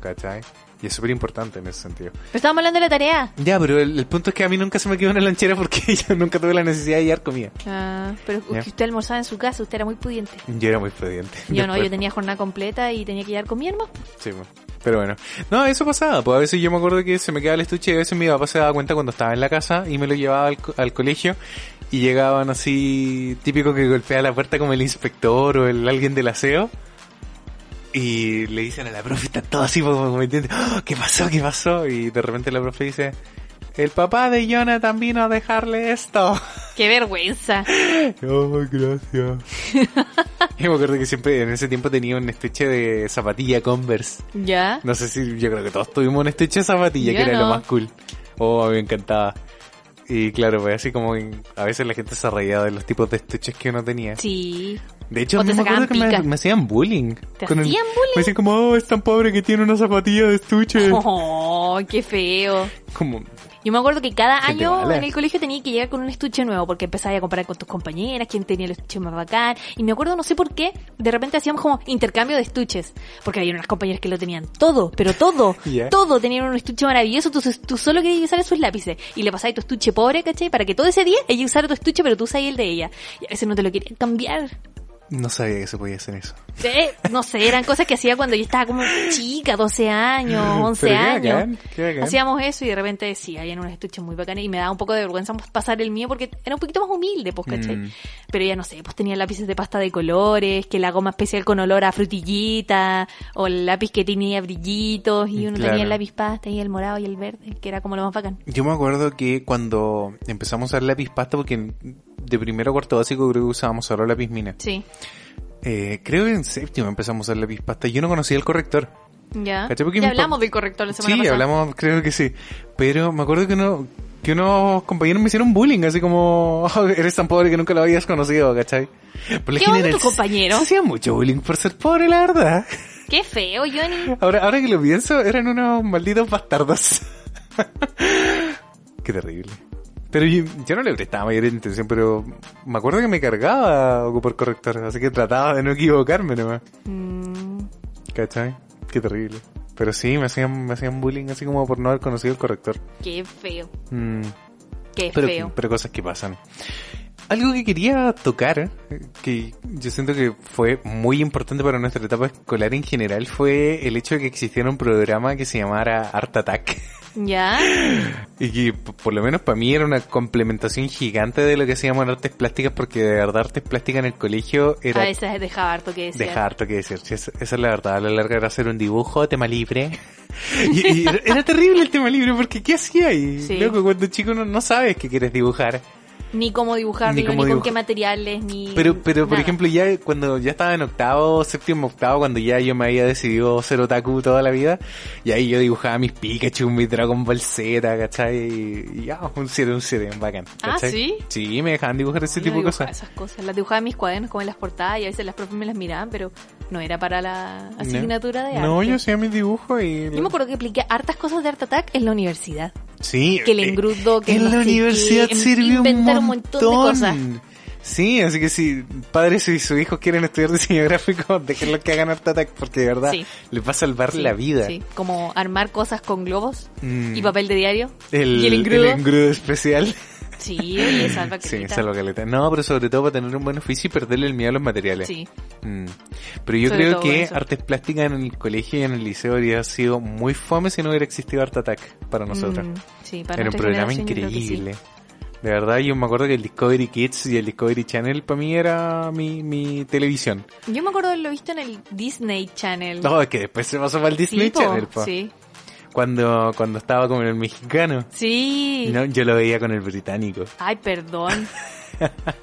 B: ¿Cachai? Y es súper importante en ese sentido.
C: Pero estábamos hablando de la tarea.
B: Ya, pero el, el punto es que a mí nunca se me quedó una lanchera porque *laughs* yo nunca tuve la necesidad de llevar comida.
C: Ah, pero
B: Ya.
C: que usted almorzaba en su casa, usted era muy pudiente.
B: Yo era muy prudente.
C: Yo no, yo tenía jornada completa y tenía que llevar con mi hermano.
B: Sí, pues. Pero bueno. No, eso pasaba. Pues a veces yo me acuerdo que se me quedaba el estuche y a veces mi papá se daba cuenta cuando estaba en la casa y me lo llevaba al, co- al colegio y llegaban así, típico que golpea la puerta como el inspector o el alguien del aseo. Y le dicen a la profe, está todo así como, como entiende, "Oh, ¿qué pasó? ¿Qué pasó? Y de repente la profe dice, el papá de Jonathan vino a dejarle esto.
C: ¡Qué vergüenza!
B: Ay, gracias. *laughs* y me acuerdo que siempre en ese tiempo tenía un estuche de zapatilla Converse.
C: ¿Ya?
B: No sé si yo creo que todos tuvimos un estuche de zapatilla,
C: Yo
B: que era
C: no.
B: lo más cool. Oh, a mí me encantaba. Y claro, pues así como a veces la gente se reía de los tipos de estuches que uno tenía.
C: Sí.
B: De hecho, me acuerdo que me, hacían bullying.
C: ¿Te
B: Con el-
C: hacían bullying?
B: Me decían como, oh, es tan pobre que tiene una zapatilla de estuche. *laughs*
C: Oh, qué feo.
B: Como,
C: Yo me acuerdo que cada
B: Gente
C: año en el colegio tenía que llegar con un estuche nuevo porque empezaba a comparar con tus compañeras, quién tenía el estuche más bacán. Y me acuerdo, no sé por qué, de repente hacíamos como intercambio de estuches. Porque había unas compañeras que lo tenían todo, pero todo, *laughs* todo tenían un estuche maravilloso. Entonces tú solo querías usar sus lápices y le pasabas tu estuche pobre, ¿cachai? Para que todo ese día ella usara tu estuche, pero tú usabas el de ella. Y a veces no te lo querían cambiar.
B: No sabía que se podía hacer eso.
C: Eh, no sé, eran cosas que hacía cuando yo estaba como chica, 12 años, 11 *laughs*
B: Pero qué
C: años.
B: bacán, qué bacán.
C: Hacíamos eso y de repente sí, habían unos estuches muy bacanes y me daba un poco de vergüenza pasar el mío porque era un poquito más humilde, pues, ¿cachai?
B: Mm.
C: Pero ya no sé, pues tenía lápices de pasta de colores, que la goma especial con olor a frutillita, o el lápiz que tenía brillitos y uno
B: Claro.
C: tenía el lápiz pasta y el morado y el verde, que era como lo más bacán.
B: Yo me acuerdo que cuando empezamos a usar lápiz pasta, porque en- de primero a cuarto básico creo que usábamos solo lápiz mina.
C: Sí,
B: Eh, creo que en séptimo empezamos a usar lápiz pasta. Yo no conocía el corrector.
C: ya. Ya hablamos del corrector la semana
B: Sí,
C: pasada.
B: hablamos, creo que sí. Pero me acuerdo que uno, que unos compañeros me hicieron bullying, así como, *laughs* "Oh, eres tan pobre que nunca lo habías conocido, ¿cachai?
C: ¿Qué onda compañeros?
B: Se hacían mucho bullying por ser pobre, la verdad.
C: Qué feo, Johnny.
B: Ahora, ahora que lo pienso, eran unos malditos bastardos. *laughs* Qué terrible. Pero yo, yo no le prestaba mayor intención, pero me acuerdo que me cargaba ocupar corrector, así que trataba de no equivocarme nomás.
C: Mm,
B: ¿Cachai? Qué terrible. Pero sí, me hacían, me hacían bullying así como por no haber conocido el corrector.
C: qué feo,
B: Mm,
C: qué
B: pero,
C: feo.
B: pero cosas que pasan. Algo que quería tocar, que yo siento que fue muy importante para nuestra etapa escolar en general, fue el hecho de que existiera un programa que se llamara Art Attack. *laughs*
C: ¿Ya? *gasps*
B: Y que por lo menos para mí era una complementación gigante de lo que hacíamos en artes plásticas, porque de verdad artes plásticas en el colegio era
C: A veces dejaba harto que decir.
B: dejar harto que decir. Sí, esa, esa es la verdad, a la larga era hacer un dibujo, tema libre. *laughs* Y, y era, era terrible el tema libre, porque ¿qué hacía ahí?
C: Sí.
B: Loco, cuando chico no, no sabes qué quieres dibujar.
C: Ni cómo dibujarlo,
B: Ni
C: con qué materiales, ni.
B: Pero, pero por ejemplo, ya cuando ya estaba en octavo, séptimo, octavo, cuando ya yo me había decidido ser otaku toda la vida, y ahí yo dibujaba mis Pikachu, mi Dragon Ball Z, ¿cachai? Y, ya, un 7, un 7, bacán.
C: Ah. ¿sí?
B: Sí, me dejaban dibujar ese tipo de cosas.
C: Esas cosas. Las dibujaba en mis cuadernos, como en las portadas, y a veces las profes me las miraban, pero no era para la asignatura de arte.
B: No, yo hacía mis dibujos y...
C: Yo me acuerdo que apliqué hartas cosas de Art Attack en la universidad.
B: Sí.
C: que el
B: eh,
C: engrudo, que
B: En
C: no
B: la universidad sirvió un montón.
C: un montón de cosas.
B: Sí, así que si padres y sus hijos quieren estudiar diseño gráfico, *laughs* déjenlo que hagan Art Attack porque de verdad
C: Sí.
B: les va a salvar
C: Sí,
B: la vida.
C: Sí, como armar cosas con globos
B: Mm.
C: y papel de diario.
B: El,
C: y el engrudo.
B: engrudo especial. *laughs*
C: Sí, oye, salva *laughs*
B: Sí,
C: caleta.
B: No, pero sobre todo para tener un buen oficio y perderle el miedo a los materiales.
C: Sí.
B: Mm. Pero yo
C: Sobre
B: creo que
C: eso.
B: artes plásticas en el colegio y en el liceo habría sido muy fome si no hubiera existido Art Attack para nosotros.
C: Mm, sí, para
B: Era un programa increíble. De verdad, yo me acuerdo que el Discovery Kids y el Discovery Channel para mí era mi, mi televisión.
C: Yo me acuerdo de haberlo visto en el Disney Channel.
B: No, es que después se pasó para el Disney
C: Sí,
B: Channel, po.
C: Sí.
B: Cuando, cuando estaba con el mexicano.
C: Sí.
B: No, yo lo veía con el británico.
C: Ay, perdón. *laughs*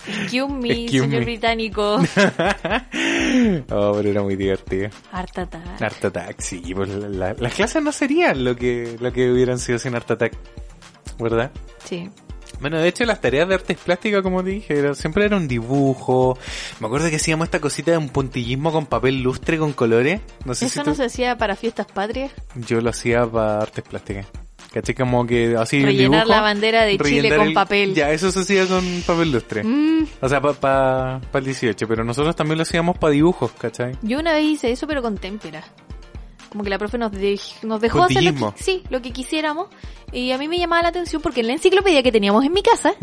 C: Excuse me,
B: Excuse
C: señor
B: me.
C: británico. *laughs*
B: oh, pero era muy divertido.
C: Art Attack.
B: Art Attack, sí, pues la- las clases no serían lo que, lo que hubieran sido sin Art Attack. ¿Verdad?
C: Sí.
B: Bueno, de hecho las tareas de artes plásticas, como te dije, era- siempre era un dibujo. Me acuerdo que hacíamos esta cosita de un puntillismo con papel lustre con colores. No sé
C: ¿Eso
B: si
C: no
B: tú-
C: se hacía para fiestas patrias?
B: Yo lo hacía para artes plásticas. ¿Caché? Como que así
C: Rellenar
B: dibujo,
C: la bandera de Chile con
B: el-
C: papel.
B: Ya, eso se hacía con papel lustre.
C: Mm,
B: O sea, para el 18, pero nosotros también lo hacíamos para dibujos, ¿cachai?
C: yo una vez hice eso, pero con témpera. Como que la profe nos, dej- nos dejó hacer lo que, sí, lo que quisiéramos. Y a mí me llamaba la atención porque en la enciclopedia que teníamos en mi casa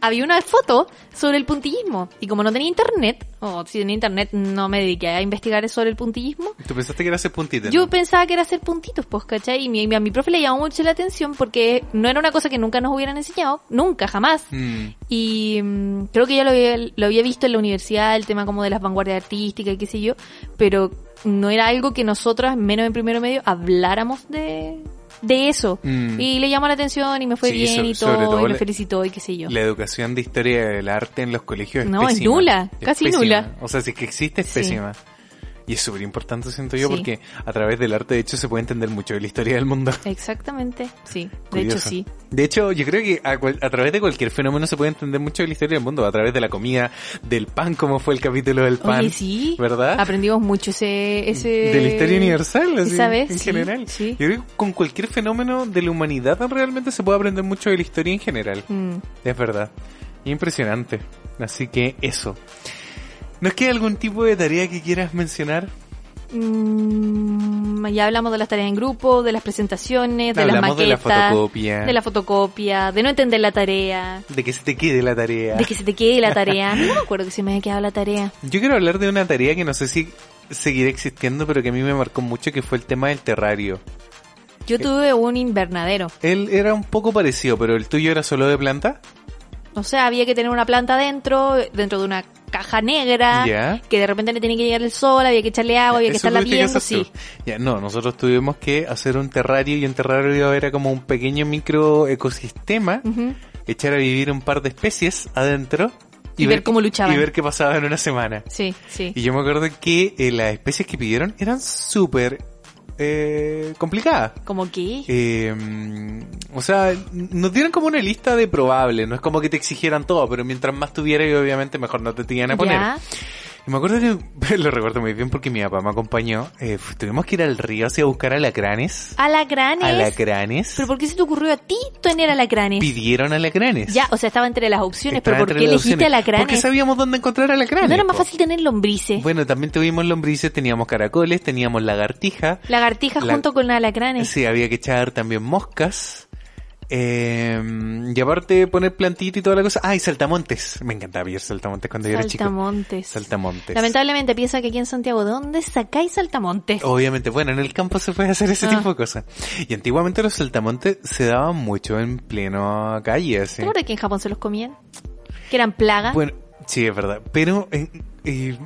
C: había una foto sobre el puntillismo. Y como no tenía internet, o si tenía internet no me dediqué a investigar sobre el puntillismo,
B: ¿Tú pensaste que era hacer puntitas?
C: Yo
B: no?
C: pensaba que era hacer puntitos, pues, ¿cachai? Y mi- a mi profe le llamó mucho la atención porque no era una cosa que nunca nos hubieran enseñado, nunca, jamás.
B: Mm.
C: Y mm, creo que ya lo había, lo había visto en la universidad, el tema como de las vanguardias artísticas y qué sé yo, pero no era algo que nosotras, menos en primero medio, habláramos de, de eso.
B: Mm.
C: Y le llamó la atención y me fue
B: Sí,
C: bien
B: so-
C: y todo,
B: todo
C: y me felicitó y qué sé yo.
B: La educación de historia del arte en los colegios es
C: No, es nula, casi
B: pésima.
C: nula.
B: O sea, si es que existe, es
C: Sí.
B: pésima. Y es súper importante, siento yo,
C: Sí.
B: porque a través del arte, de hecho, se puede entender mucho de la historia del mundo. *laughs*
C: Exactamente, sí. De hecho, sí.
B: De hecho, yo creo que a, través de cualquier fenómeno se puede entender mucho de la historia del mundo. A través de la comida, del pan, como fue el capítulo del pan.
C: Oye, sí.
B: ¿Verdad?
C: Aprendimos mucho ese... ese...
B: de la historia universal, así,
C: Esa vez,
B: en
C: sí,
B: general.
C: sí.
B: Yo creo que con cualquier fenómeno de la humanidad realmente se puede aprender mucho de la historia en general.
C: Mm.
B: Es verdad. Impresionante. Así que eso. ¿Nos queda algún tipo de tarea que quieras mencionar?
C: Mm, ya hablamos de las tareas en grupo, de las presentaciones, de las
B: Hablamos de la
C: maquetas,
B: fotocopia.
C: de la fotocopia, de no entender la tarea,
B: De que se te quede la tarea.
C: de que se te quede la tarea. No me acuerdo que se me haya quedado la tarea.
B: Yo quiero hablar de una tarea que no sé si seguirá existiendo, pero que a mí me marcó mucho, que fue el tema del terrario.
C: Yo tuve un invernadero.
B: Él era un poco parecido, pero el tuyo era solo de planta.
C: O sea, había que tener una planta dentro, dentro de una caja negra, que de repente le tenía que llegar el sol, había que echarle agua, había que estarla
B: que
C: viendo, sí.
B: Ya, no, nosotros tuvimos que hacer un terrario y un terrario era como un pequeño micro ecosistema, echar a vivir un par de especies adentro
C: Y ver cómo luchaban.
B: Y ver qué pasaba en una semana.
C: Sí, sí.
B: Y yo me acuerdo que eh, las especies que pidieron eran súper eh, complicadas.
C: Como que...
B: Eh, o sea, nos dieron como una lista de probables, no es como que te exigieran todo, pero mientras más tuvieras, obviamente mejor no te tenían a poner.
C: Ya.
B: Y me acuerdo que, *laughs* lo recuerdo muy bien porque mi papá me acompañó, eh, tuvimos que ir al río así a buscar alacranes.
C: Alacranes.
B: Alacranes.
C: ¿Pero por qué se te ocurrió a ti tener alacranes?
B: Pidieron alacranes.
C: Ya, o sea, estaba entre las opciones,
B: Estaba
C: pero ¿por qué elegiste alacranes?
B: Porque sabíamos dónde encontrar alacranes.
C: ¿No era más
B: po.
C: fácil tener lombrices?
B: Bueno, también tuvimos lombrices, teníamos caracoles, teníamos lagartija.
C: Lagartijas
B: La-
C: junto con alacranes.
B: Sí, había que echar también moscas. Eh, y aparte poner plantita y toda la cosa. Ah, y saltamontes. Me encantaba pillar saltamontes cuando yo era chico.
C: Saltamontes.
B: Saltamontes.
C: Lamentablemente piensa que aquí en Santiago, ¿de dónde sacáis saltamontes?
B: Obviamente, bueno, en el campo se puede hacer ese
C: Ah.
B: tipo de cosas. Y antiguamente los saltamontes se daban mucho en pleno calle, así.
C: ¿Te acuerdas que en Japón se los comían? Que eran plagas.
B: Bueno, sí, es verdad. Pero eh, eh,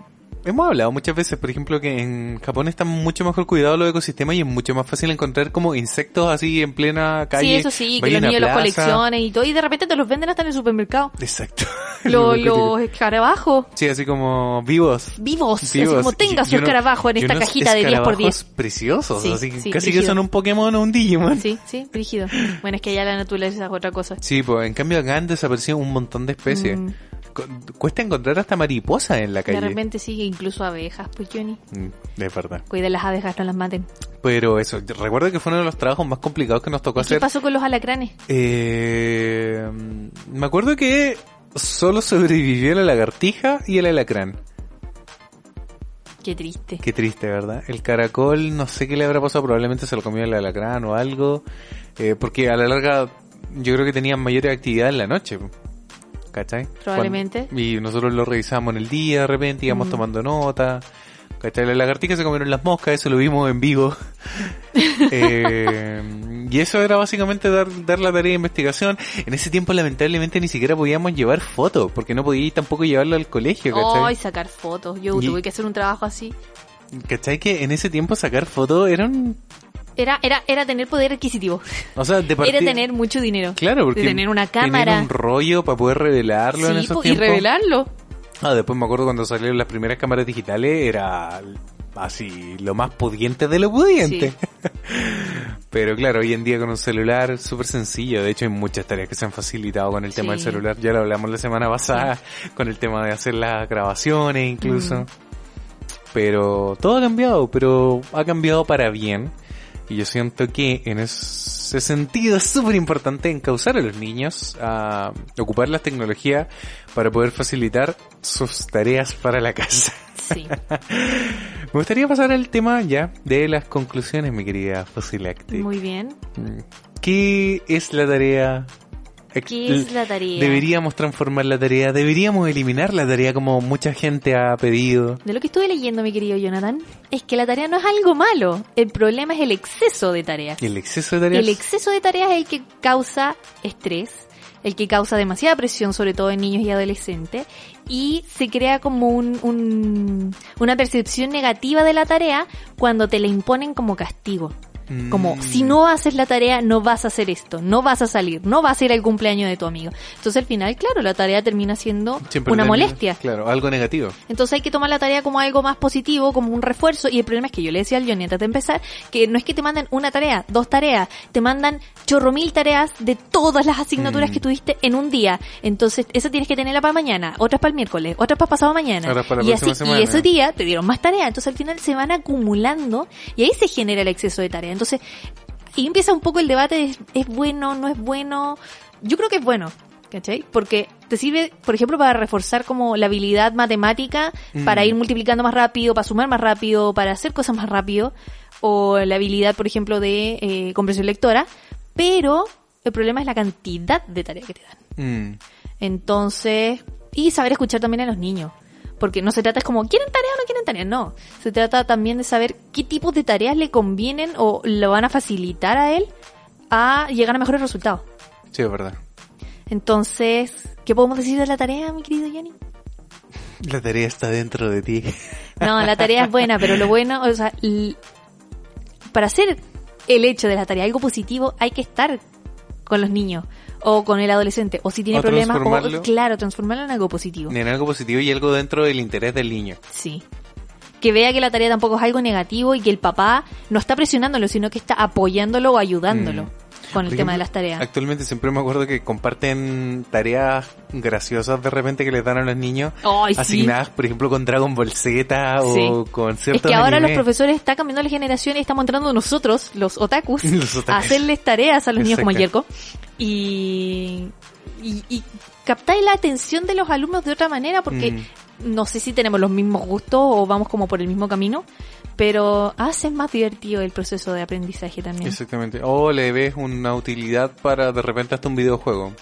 B: hemos hablado muchas veces, por ejemplo, que en Japón está mucho mejor cuidado los ecosistemas y es mucho más fácil encontrar como insectos así en plena calle.
C: Sí, eso sí, que los niños los
B: plaza.
C: coleccionen y todo, y de repente te los venden hasta en el supermercado.
B: Exacto. *laughs*
C: Los,
B: Lo
C: los escarabajos
B: Sí, así como vivos.
C: vivos, así
B: Vivos.
C: como tenga su escarabajo en esta cajita de 10 por 10.
B: escarabajos preciosos,
C: Sí,
B: así que
C: sí,
B: casi que son un Pokémon o un Digimon.
C: Sí, sí, rígido. Bueno, es que ya la naturaleza es otra cosa.
B: Sí, pues en cambio acá han desaparecido un montón de especies.
C: Mm.
B: Cu- Cuesta encontrar hasta mariposas en la
C: De
B: calle.
C: repente sí, incluso abejas, pues Johnny.
B: Mm, es verdad.
C: Cuida las abejas, no las maten.
B: Pero eso, recuerdo que fue uno de los trabajos más complicados que nos tocó
C: ¿Y qué
B: hacer.
C: pasó con los alacranes?
B: Eh, me acuerdo que solo sobrevivió la lagartija y el alacrán.
C: Qué triste.
B: Qué triste, ¿verdad? El caracol, no sé qué le habrá pasado, probablemente se lo comió el alacrán o algo. eh, porque a la larga yo creo que tenían mayor actividad en la noche. ¿Cachai?
C: Probablemente.
B: Cuando- y nosotros lo revisábamos en el día, de repente íbamos
C: Mm.
B: tomando nota. ¿Cachai? Las lagartijas se comieron las moscas, eso lo vimos en vivo. *laughs* Eh, y eso era básicamente dar, dar la tarea de investigación. En ese tiempo lamentablemente ni siquiera podíamos llevar fotos, porque no podíais tampoco llevarlo al colegio, ¿cachai?
C: Ay, sacar fotos. Yo
B: Y-
C: tuve que hacer un trabajo así.
B: ¿Cachai? Que en ese tiempo sacar fotos era un...
C: Era, era, era tener poder adquisitivo.
B: O sea, de *laughs*
C: Era
B: partida-
C: tener mucho dinero.
B: Claro, porque
C: de tener una
B: tener
C: cámara.
B: un rollo para poder revelarlo en esos
C: po, y
B: tiempos.
C: revelarlo.
B: Ah, después me acuerdo cuando salieron las primeras cámaras digitales, era así, lo más pudiente de lo pudiente.
C: Sí. *laughs*
B: Pero claro, hoy en día con un celular súper sencillo. De hecho, hay muchas tareas que se han facilitado con el tema del celular. Ya lo hablamos la semana pasada, con el tema de hacer las grabaciones incluso.
C: Mm.
B: Pero todo ha cambiado, pero ha cambiado para bien. Y yo siento que en ese sentido es súper importante encauzar a los niños a ocupar las tecnologías para poder facilitar sus tareas para la casa.
C: Sí. *laughs*
B: Me gustaría pasar al tema ya de las conclusiones, mi querida Fosilacte.
C: Muy bien.
B: Mm. ¿Qué es la tarea?
C: ¿Qué es la tarea?
B: Deberíamos transformar la tarea, deberíamos eliminar la tarea como mucha gente ha pedido.
C: De lo que estuve leyendo, mi querido Jonathan, es que la tarea no es algo malo. El problema es el exceso de tareas.
B: El exceso de tareas.
C: El exceso de tareas es el que causa estrés, el que causa demasiada presión, sobre todo en niños y adolescentes, y se crea como un, un- una percepción negativa de la tarea cuando te la imponen como castigo. Como,
B: Mm.
C: si no haces la tarea, no vas a hacer esto, no vas a salir, no vas a ir al cumpleaños de tu amigo. Entonces al final, claro, la tarea termina siendo
B: Siempre
C: una molestia.
B: Claro, algo negativo.
C: Entonces hay que tomar la tarea como algo más positivo, como un refuerzo. Y el problema es que yo le decía al Johnny antes de empezar, que no es que te mandan una tarea, dos tareas, te mandan chorro mil tareas de todas las asignaturas
B: Mm.
C: que tuviste en un día. Entonces esa tienes que tenerla para mañana, otras para el miércoles, otras para pasado mañana.
B: Otras para la
C: y así,
B: semana.
C: y ese día te dieron más tareas. Entonces al final se van acumulando y ahí se genera el exceso de tarea. Entonces, y empieza un poco el debate de es bueno, no es bueno. Yo creo que es bueno. ¿Cachai? Porque te sirve, por ejemplo, para reforzar como la habilidad matemática,
B: Mm.
C: para ir multiplicando más rápido, para sumar más rápido, para hacer cosas más rápido, o la habilidad, por ejemplo, de eh, comprensión lectora, pero el problema es la cantidad de tareas que te dan.
B: Mm.
C: Entonces, y saber escuchar también a los niños. Porque no se trata es como, ¿quieren tarea o no quieren tarea? No. Se trata también de saber qué tipos de tareas le convienen o lo van a facilitar a él a llegar a mejores resultados.
B: Sí, es verdad.
C: Entonces, ¿qué podemos decir de la tarea, mi querido Johnny?
B: La tarea está dentro de ti.
C: No, la tarea es buena, pero lo bueno, o sea, para hacer el hecho de la tarea algo positivo, hay que estar con los niños o con el adolescente, o si tiene
B: O
C: problemas, o claro, transformarlo en algo positivo.
B: En algo positivo y algo dentro del interés del niño.
C: Sí. Que vea que la tarea tampoco es algo negativo y que el papá no está presionándolo, sino que está apoyándolo o ayudándolo
B: Mm.
C: Con el tema de las tareas.
B: Actualmente siempre me acuerdo que comparten tareas graciosas de repente que les dan a los niños.
C: Sí.
B: asignadas, por ejemplo, con Dragon Ball Z o
C: Sí.
B: con
C: Es
B: ciertos
C: que ahora los
B: animes.
C: profesores están cambiando la generación y estamos entrando nosotros, los otakus, *laughs*
B: Los otakus.
C: a hacerles tareas a los niños como el. Yerko. Y, y, y captáis la atención de los alumnos de otra manera porque
B: Mm.
C: No sé si tenemos los mismos gustos o vamos como por el mismo camino, pero hace más divertido el proceso de aprendizaje también.
B: Exactamente. O le ves una utilidad para de repente hasta un videojuego.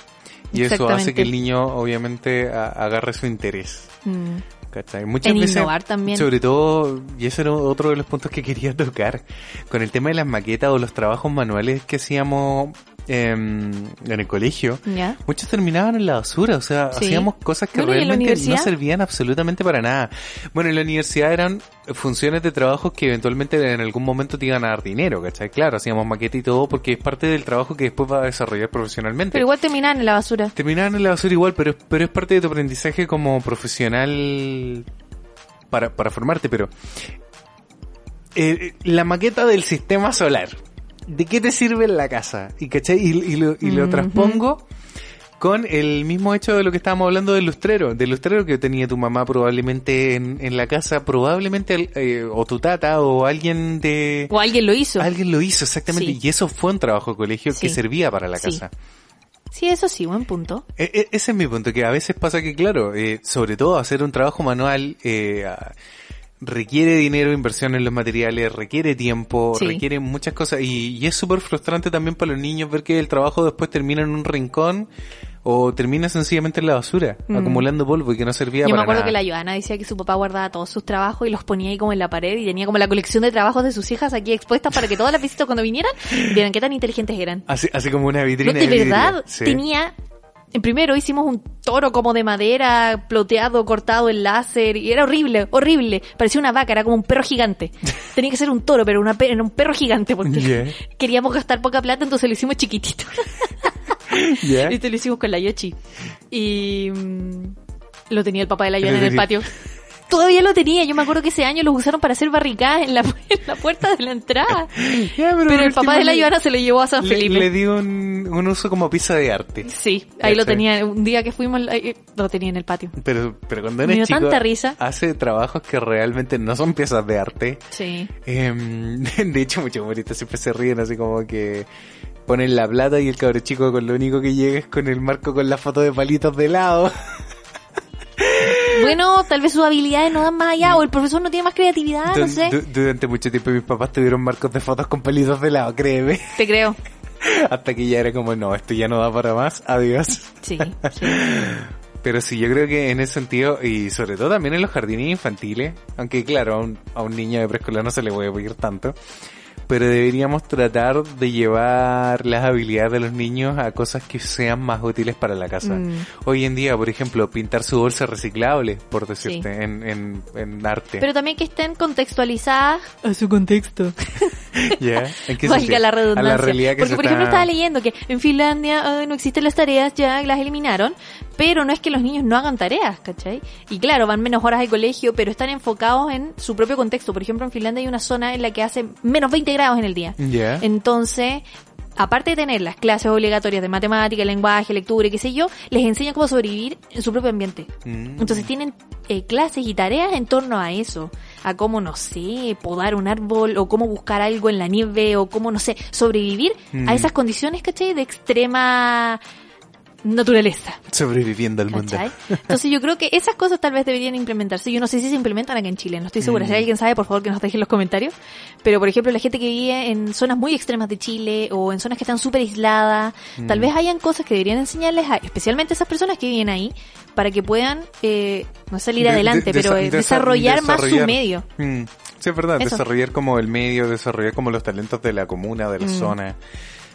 B: Y eso hace que el niño obviamente agarre su interés.
C: Mm.
B: ¿Cachai? Muchas
C: En
B: veces,
C: innovar también.
B: sobre todo, y ese era otro de los puntos que quería *laughs* tocar, con el tema de las maquetas o los trabajos manuales que hacíamos em, en el colegio, muchos terminaban en la basura, o sea,
C: Sí.
B: hacíamos cosas que
C: Bueno, ¿y en la
B: realmente no servían absolutamente para nada. Bueno, en la universidad eran funciones de trabajo que eventualmente en algún momento te iban a dar dinero, ¿cachai? Claro, hacíamos maqueta y todo porque es parte del trabajo que después va a desarrollar profesionalmente.
C: Pero igual terminaban en la basura.
B: Terminaban en la basura igual, pero, pero es parte de tu aprendizaje como profesional para, para formarte, pero eh, la maqueta del sistema solar, ¿de qué te sirve en la casa? Y, ¿cachai? y, y lo, y lo transpongo con el mismo hecho de lo que estábamos hablando del lustrero, del lustrero que tenía tu mamá probablemente en, en la casa, probablemente, eh, o tu tata, o alguien de...
C: O alguien lo hizo.
B: Alguien lo hizo, exactamente,
C: Sí.
B: y eso fue un trabajo de colegio que servía para la casa.
C: Sí, eso sí, buen punto.
B: E- e- ese es mi punto, que a veces pasa que, claro, eh, sobre todo hacer un trabajo manual eh, requiere dinero, inversión en los materiales, requiere tiempo,
C: Sí.
B: requiere muchas cosas y, y es súper frustrante también para los niños ver que el trabajo después termina en un rincón o termina sencillamente en la basura,
C: Mm.
B: acumulando polvo y que no servía
C: Yo me
B: para
C: acuerdo
B: nada.
C: que la Joana decía que su papá guardaba todos sus trabajos y los ponía ahí como en la pared y tenía como la colección de trabajos de sus hijas aquí expuestas para que todas las visitas cuando vinieran vieran qué tan inteligentes eran.
B: Así, así como una
C: No,
B: vitrina
C: de
B: vidrio.
C: verdad,
B: Sí.
C: tenía... En primero hicimos un toro como de madera, ploteado, cortado en láser, y era horrible, horrible. Parecía una vaca, era como un perro gigante. *laughs* Tenía que ser un toro, pero una era un perro gigante, porque queríamos gastar poca plata, entonces lo hicimos chiquitito. *laughs* Y te lo hicimos con la Yoshi. Y mm, lo tenía el papá de la
B: Lo
C: en el patio. *laughs* Todavía lo tenía. Yo me acuerdo que ese año lo usaron para hacer barricadas en la, *laughs* en la puerta de la entrada. *laughs* Pero el papá de la Joana se lo llevó a San
B: le,
C: Felipe.
B: le dio un, un uso como pieza de arte.
C: Sí, ahí lo tenía. Un día que fuimos, eh, lo tenía en el patio.
B: Pero, pero cuando
C: Me
B: eres
C: dio
B: chico,
C: tanta risa.
B: hace trabajos que realmente no son piezas de arte.
C: Sí.
B: Em, *laughs* de hecho, muchos humoristas siempre se ríen así como que ponen la plata y el cabro chico con lo único que llega es con el marco con la foto de palitos de lado.
C: Bueno, tal vez sus habilidades no dan más allá, o el profesor no tiene más creatividad, no sé.
B: du- durante mucho tiempo mis papás tuvieron marcos de fotos con palitos de lado, créeme.
C: Te creo. *laughs*
B: Hasta que ya era como, no, esto ya no da para más, adiós.
C: Sí, *laughs* sí.
B: Pero sí, yo creo que en ese sentido, y sobre todo también en los jardines infantiles, aunque claro, a un, a un niño de preescolar no se le puede pedir tanto, pero deberíamos tratar de llevar las habilidades de los niños a cosas que sean más útiles para la casa.
C: Mm.
B: Hoy en día, por ejemplo, pintar su bolsa reciclable, por decirte, en, en, en arte.
C: Pero también que estén contextualizadas a su contexto. *laughs*
B: ¿Ya? ¿En qué
C: Valga la
B: A
C: redundancia.
B: la realidad que
C: Porque,
B: se
C: por
B: está-
C: ejemplo, estaba leyendo que en Finlandia ay, no existen las tareas, ya las eliminaron, pero no es que los niños no hagan tareas, ¿cachai? Y claro, van menos horas al colegio, pero están enfocados en su propio contexto. Por ejemplo, en Finlandia hay una zona en la que hace menos 20 grados en el día. Entonces, aparte de tener las clases obligatorias de matemática, lenguaje, lectura y qué sé yo, les enseñan cómo sobrevivir en su propio ambiente.
B: Mm.
C: Entonces tienen eh, clases y tareas en torno a eso, a cómo, no sé, podar un árbol o cómo buscar algo en la nieve o cómo, no sé, sobrevivir
B: Mm.
C: a esas condiciones, ¿cachai? De extrema naturaleza.
B: Sobreviviendo al mundo.
C: Entonces yo creo que esas cosas tal vez deberían implementarse. Yo no sé si se implementan aquí en Chile, no estoy segura.
B: Mm.
C: Si alguien sabe, por favor que nos deje en los comentarios. Pero por ejemplo, la gente que vive en zonas muy extremas de Chile o en zonas que están súper aisladas, tal
B: Mm.
C: vez hayan cosas que deberían enseñarles, a, especialmente a esas personas que viven ahí, para que puedan, eh, no salir
B: De-
C: adelante,
B: de-
C: pero
B: desa-
C: eh,
B: desa-
C: desarrollar más su
B: desarrollar.
C: medio.
B: Mm, Sí, es verdad,
C: Eso.
B: desarrollar como el medio, desarrollar como los talentos de la comuna, de la
C: Mm.
B: zona.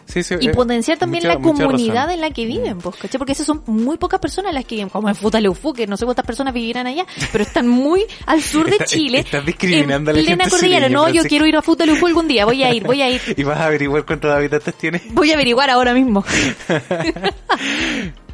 B: Sí, sí,
C: Y
B: eh,
C: potenciar también
B: mucha-
C: la comunidad en la que viven, pues, ¿cachai? Porque esas son muy pocas personas las que viven, como en Futaleufú, que no sé cuántas personas vivirán allá, pero están muy al sur de *laughs*
B: Está-
C: Chile.
B: estás discriminando a la
C: en plena
B: gente
C: cordillera. No, yo quiero ir a Futaleufú algún día, voy a ir, voy a ir. *laughs*
B: Y vas a averiguar cuántos habitantes tiene.
C: Voy a averiguar ahora mismo. *laughs*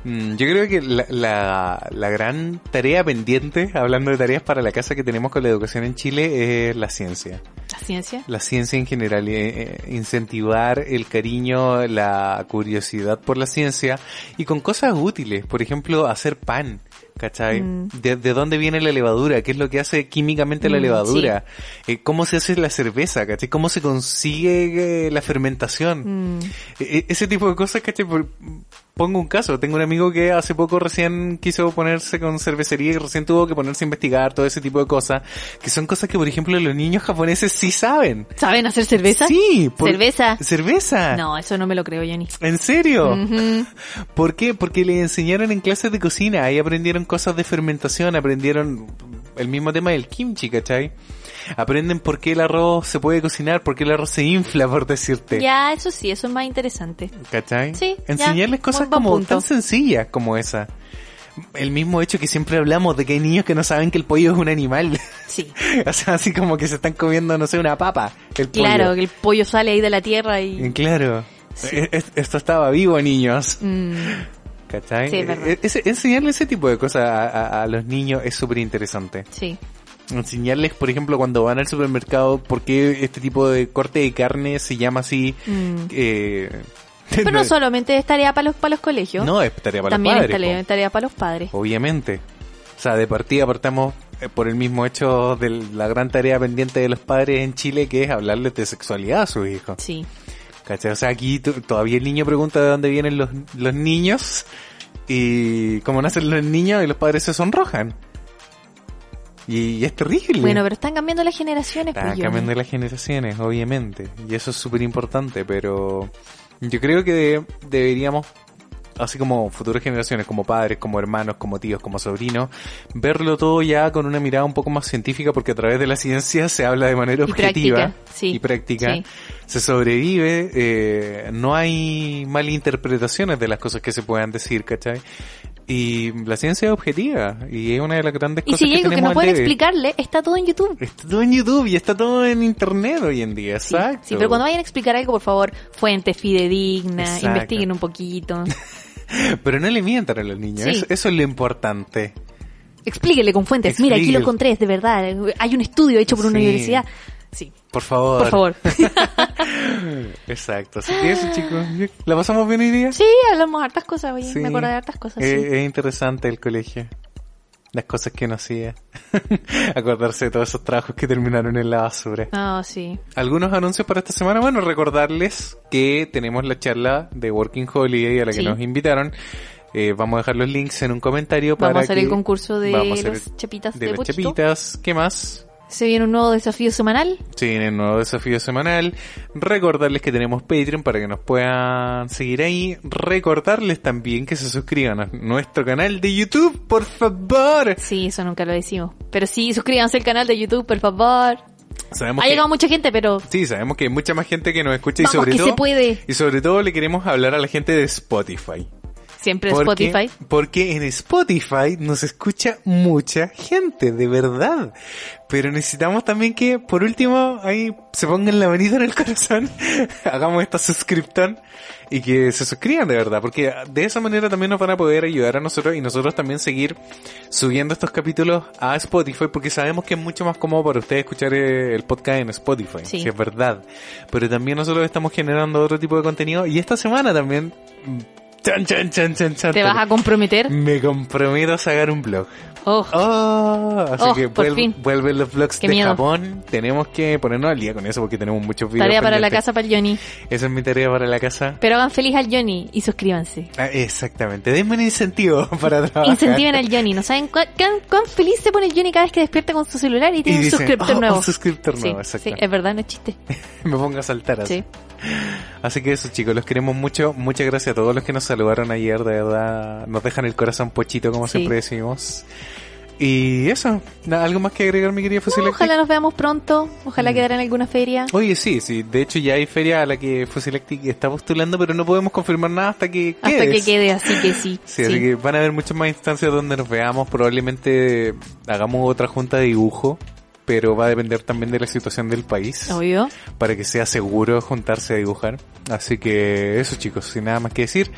B: Mm, Yo creo que la, la, la gran tarea pendiente, hablando de tareas para la casa que tenemos con la educación en Chile, es la ciencia.
C: La ciencia.
B: La ciencia en general, eh, eh, incentivar el cariño, la curiosidad por la ciencia y con cosas útiles, por ejemplo, hacer pan. ¿Cachai?
C: Mm.
B: De, de dónde viene la levadura? ¿Qué es lo que hace químicamente la
C: Mm,
B: levadura? Eh, ¿Cómo se hace la cerveza? ¿Cachai? ¿Cómo se consigue eh, la fermentación?
C: Mm,
B: E- e- ese tipo de cosas, ¿cachai? Por- pongo un caso, tengo un amigo que hace poco recién quiso ponerse con cervecería y recién tuvo que ponerse a investigar todo ese tipo de cosas, que son cosas que por ejemplo los niños japoneses sí saben.
C: ¿Saben hacer cerveza?
B: Sí, por-
C: ¿Cerveza?
B: Cerveza.
C: No, eso no me lo creo, Jenny.
B: ¿En serio? ¿Por qué? Porque le enseñaron en clases de cocina, ahí aprendieron cosas de fermentación, aprendieron el mismo tema del kimchi, ¿cachai? Aprenden por qué el arroz se puede cocinar, por qué el arroz se infla, por decirte.
C: Ya, eso sí, eso es más interesante.
B: ¿Cachai?
C: Sí, ya.
B: Enseñarles cosas como
C: punto.
B: tan sencillas como esa. El mismo hecho que siempre hablamos de que hay niños que no saben que el pollo es un animal.
C: Sí. *laughs*
B: o sea, así como que se están comiendo, no sé, una papa. El pollo.
C: Claro, que el pollo sale ahí de la tierra y...
B: Eh, Claro.
C: Sí.
B: E- es- Esto estaba vivo, niños.
C: Mm,
B: ¿Cachai?
C: Sí, es verdad.
B: E- ese- enseñarle ese tipo de cosas a, a- a los niños es súper interesante.
C: sí.
B: Enseñarles, por ejemplo, cuando van al supermercado, por qué este tipo de corte de carne se llama así.
C: Mm.
B: Eh,
C: Pero no *laughs* solamente es tarea para los, para los colegios.
B: No, es tarea para
C: También
B: los
C: es
B: padres.
C: tarea,
B: po.
C: tarea para los padres.
B: Obviamente. O sea, de partida partamos eh, por el mismo hecho de la gran tarea pendiente de los padres en Chile, que es hablarles de sexualidad a sus hijos.
C: Sí.
B: ¿Cachai? O sea, aquí todavía el niño pregunta de dónde vienen los, los niños y cómo nacen los niños y los padres se sonrojan. Y, es terrible.
C: Bueno, pero están cambiando las generaciones,
B: Están
C: pues,
B: cambiando las generaciones, obviamente. Y eso es súper importante, pero yo creo que de- deberíamos, así como futuras generaciones, como padres, como hermanos, como tíos, como sobrinos, verlo todo ya con una mirada un poco más científica, porque a través de la ciencia se habla de manera
C: Y
B: objetiva
C: práctica, sí.
B: y práctica.
C: Sí.
B: Se sobrevive, eh, no hay malinterpretaciones de las cosas que se puedan decir, ¿cachai? Y la ciencia es objetiva, y es una de las grandes
C: Y
B: cosas
C: si hay
B: que
C: algo que no pueden explicarle, está todo en YouTube.
B: Está todo en YouTube y está todo en internet hoy en día,
C: Sí,
B: exacto.
C: sí, pero cuando vayan a explicar algo, por favor, fuentes fidedignas,
B: Exacto.
C: investiguen un poquito. *laughs*
B: Pero no le mientan a los niños,
C: Sí.
B: eso, eso es lo importante.
C: Explíquele con fuentes. Mira, aquí lo encontré, es de verdad. Hay un estudio hecho por una
B: Sí.
C: universidad. Sí,
B: Por favor.
C: por favor. *laughs*
B: Exacto, así que eso chicos, ¿la pasamos bien hoy día?
C: sí, hablamos de hartas cosas, oye.
B: Sí.
C: Me acuerdo de hartas cosas.
B: Eh,
C: sí.
B: Es interesante el colegio. Las cosas que uno hacía. *laughs* Acordarse de todos esos trabajos que terminaron en la basura.
C: Ah, sí.
B: Algunos anuncios para esta semana. Bueno, recordarles que tenemos la charla de Working Holiday a la que
C: Sí.
B: nos invitaron. Eh, vamos a dejar los links en un comentario para
C: Vamos a hacer
B: que-
C: el concurso de las chapitas
B: de
C: de
B: las
C: Pochito.
B: chapitas. ¿Qué más?
C: Se viene un nuevo desafío semanal.
B: Sí, en el nuevo desafío semanal. Recordarles que tenemos Patreon para que nos puedan seguir ahí. Recordarles también que se suscriban a nuestro canal de YouTube, por favor.
C: Sí, eso nunca lo decimos. Pero sí, suscríbanse al canal de YouTube, por favor.
B: Sabemos
C: Ha
B: que,
C: llegado mucha gente, pero
B: sí, sabemos que hay mucha más gente que nos escucha y
C: Vamos,
B: sobre
C: que
B: todo
C: se puede.
B: y sobre todo le queremos hablar a la gente de Spotify.
C: Siempre
B: Porque-
C: Spotify.
B: Porque en Spotify nos escucha mucha gente, de verdad. Pero necesitamos también que, por último, ahí se pongan la manita en el corazón, *laughs* hagamos esta suscripción y que se suscriban de verdad. Porque de esa manera también nos van a poder ayudar a nosotros y nosotros también seguir subiendo estos capítulos a Spotify porque sabemos que es mucho más cómodo para ustedes escuchar eh, el podcast en Spotify.
C: Sí.
B: Si es verdad. Pero también nosotros estamos generando otro tipo de contenido y esta semana también... Chan, chan, chan, chan, chan,
C: ¿Te vas a comprometer?
B: me comprometo a sacar un blog.
C: Oh,
B: Oh, así
C: Oh,
B: que
C: por
B: vuel-
C: fin.
B: vuelven los vlogs
C: Qué
B: de
C: miedo.
B: Japón. Tenemos que ponernos al día con eso porque tenemos muchos videos.
C: tarea para la casa para el Johnny.
B: Esa es mi tarea para la casa.
C: Pero hagan feliz al Johnny y suscríbanse.
B: Ah, exactamente. Denme un incentivo *laughs* para trabajar.
C: Incentiven al Johnny. ¿No saben cuán, cuán- cuán feliz se pone el Johnny cada vez que despierta con su celular y tiene
B: Y
C: un suscriptor
B: "Oh,
C: nuevo?
B: un suscriptor
C: sí,
B: nuevo,
C: sí,
B: exacto.
C: es verdad, no es chiste. *laughs*
B: Me pongo a saltar así.
C: Sí.
B: Así que eso chicos, los queremos mucho. Muchas gracias a todos los que nos saludaron ayer. De verdad, nos dejan el corazón pochito como
C: Sí.
B: siempre decimos. Y eso, ¿algo más que agregar mi querida
C: No,
B: Fusilectic?
C: ojalá nos veamos pronto. Ojalá
B: Mm.
C: quedara en alguna feria.
B: Oye, sí, sí. De hecho, ya hay feria a la que Fusilectic está postulando, pero no podemos confirmar nada hasta que
C: Hasta que quede, así que sí. *laughs*
B: Sí, así que van a haber muchas más instancias donde nos veamos. Probablemente hagamos otra junta de dibujo, pero va a depender también de la situación del país
C: Obvio.
B: para que sea seguro juntarse a dibujar. Así que eso, chicos, sin nada más que decir.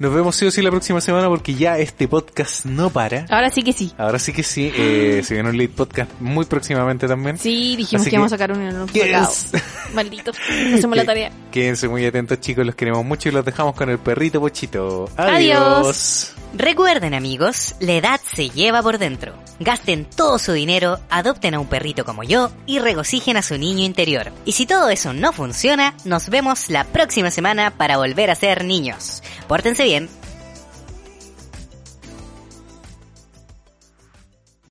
B: Nos vemos sí o sí la próxima semana porque ya este podcast no para.
C: Ahora sí que sí.
B: Ahora sí que sí, eh, *gasps* se viene un late podcast muy próximamente también.
C: Sí, dijimos
B: Así
C: que íbamos
B: que-
C: a sacar un en
B: Yes. *laughs*
C: Maldito. Hacemos la *laughs*
B: Que-
C: tarea.
B: Quédense muy atentos chicos, los queremos mucho y los dejamos con el perrito pochito.
C: Adiós.
B: Adiós.
A: Recuerden amigos, la edad se lleva por dentro. Gasten todo su dinero, adopten a un perrito como yo y regocijen a su niño interior. Y si todo eso no funciona, nos vemos la próxima semana para volver a ser niños. Pórtense bien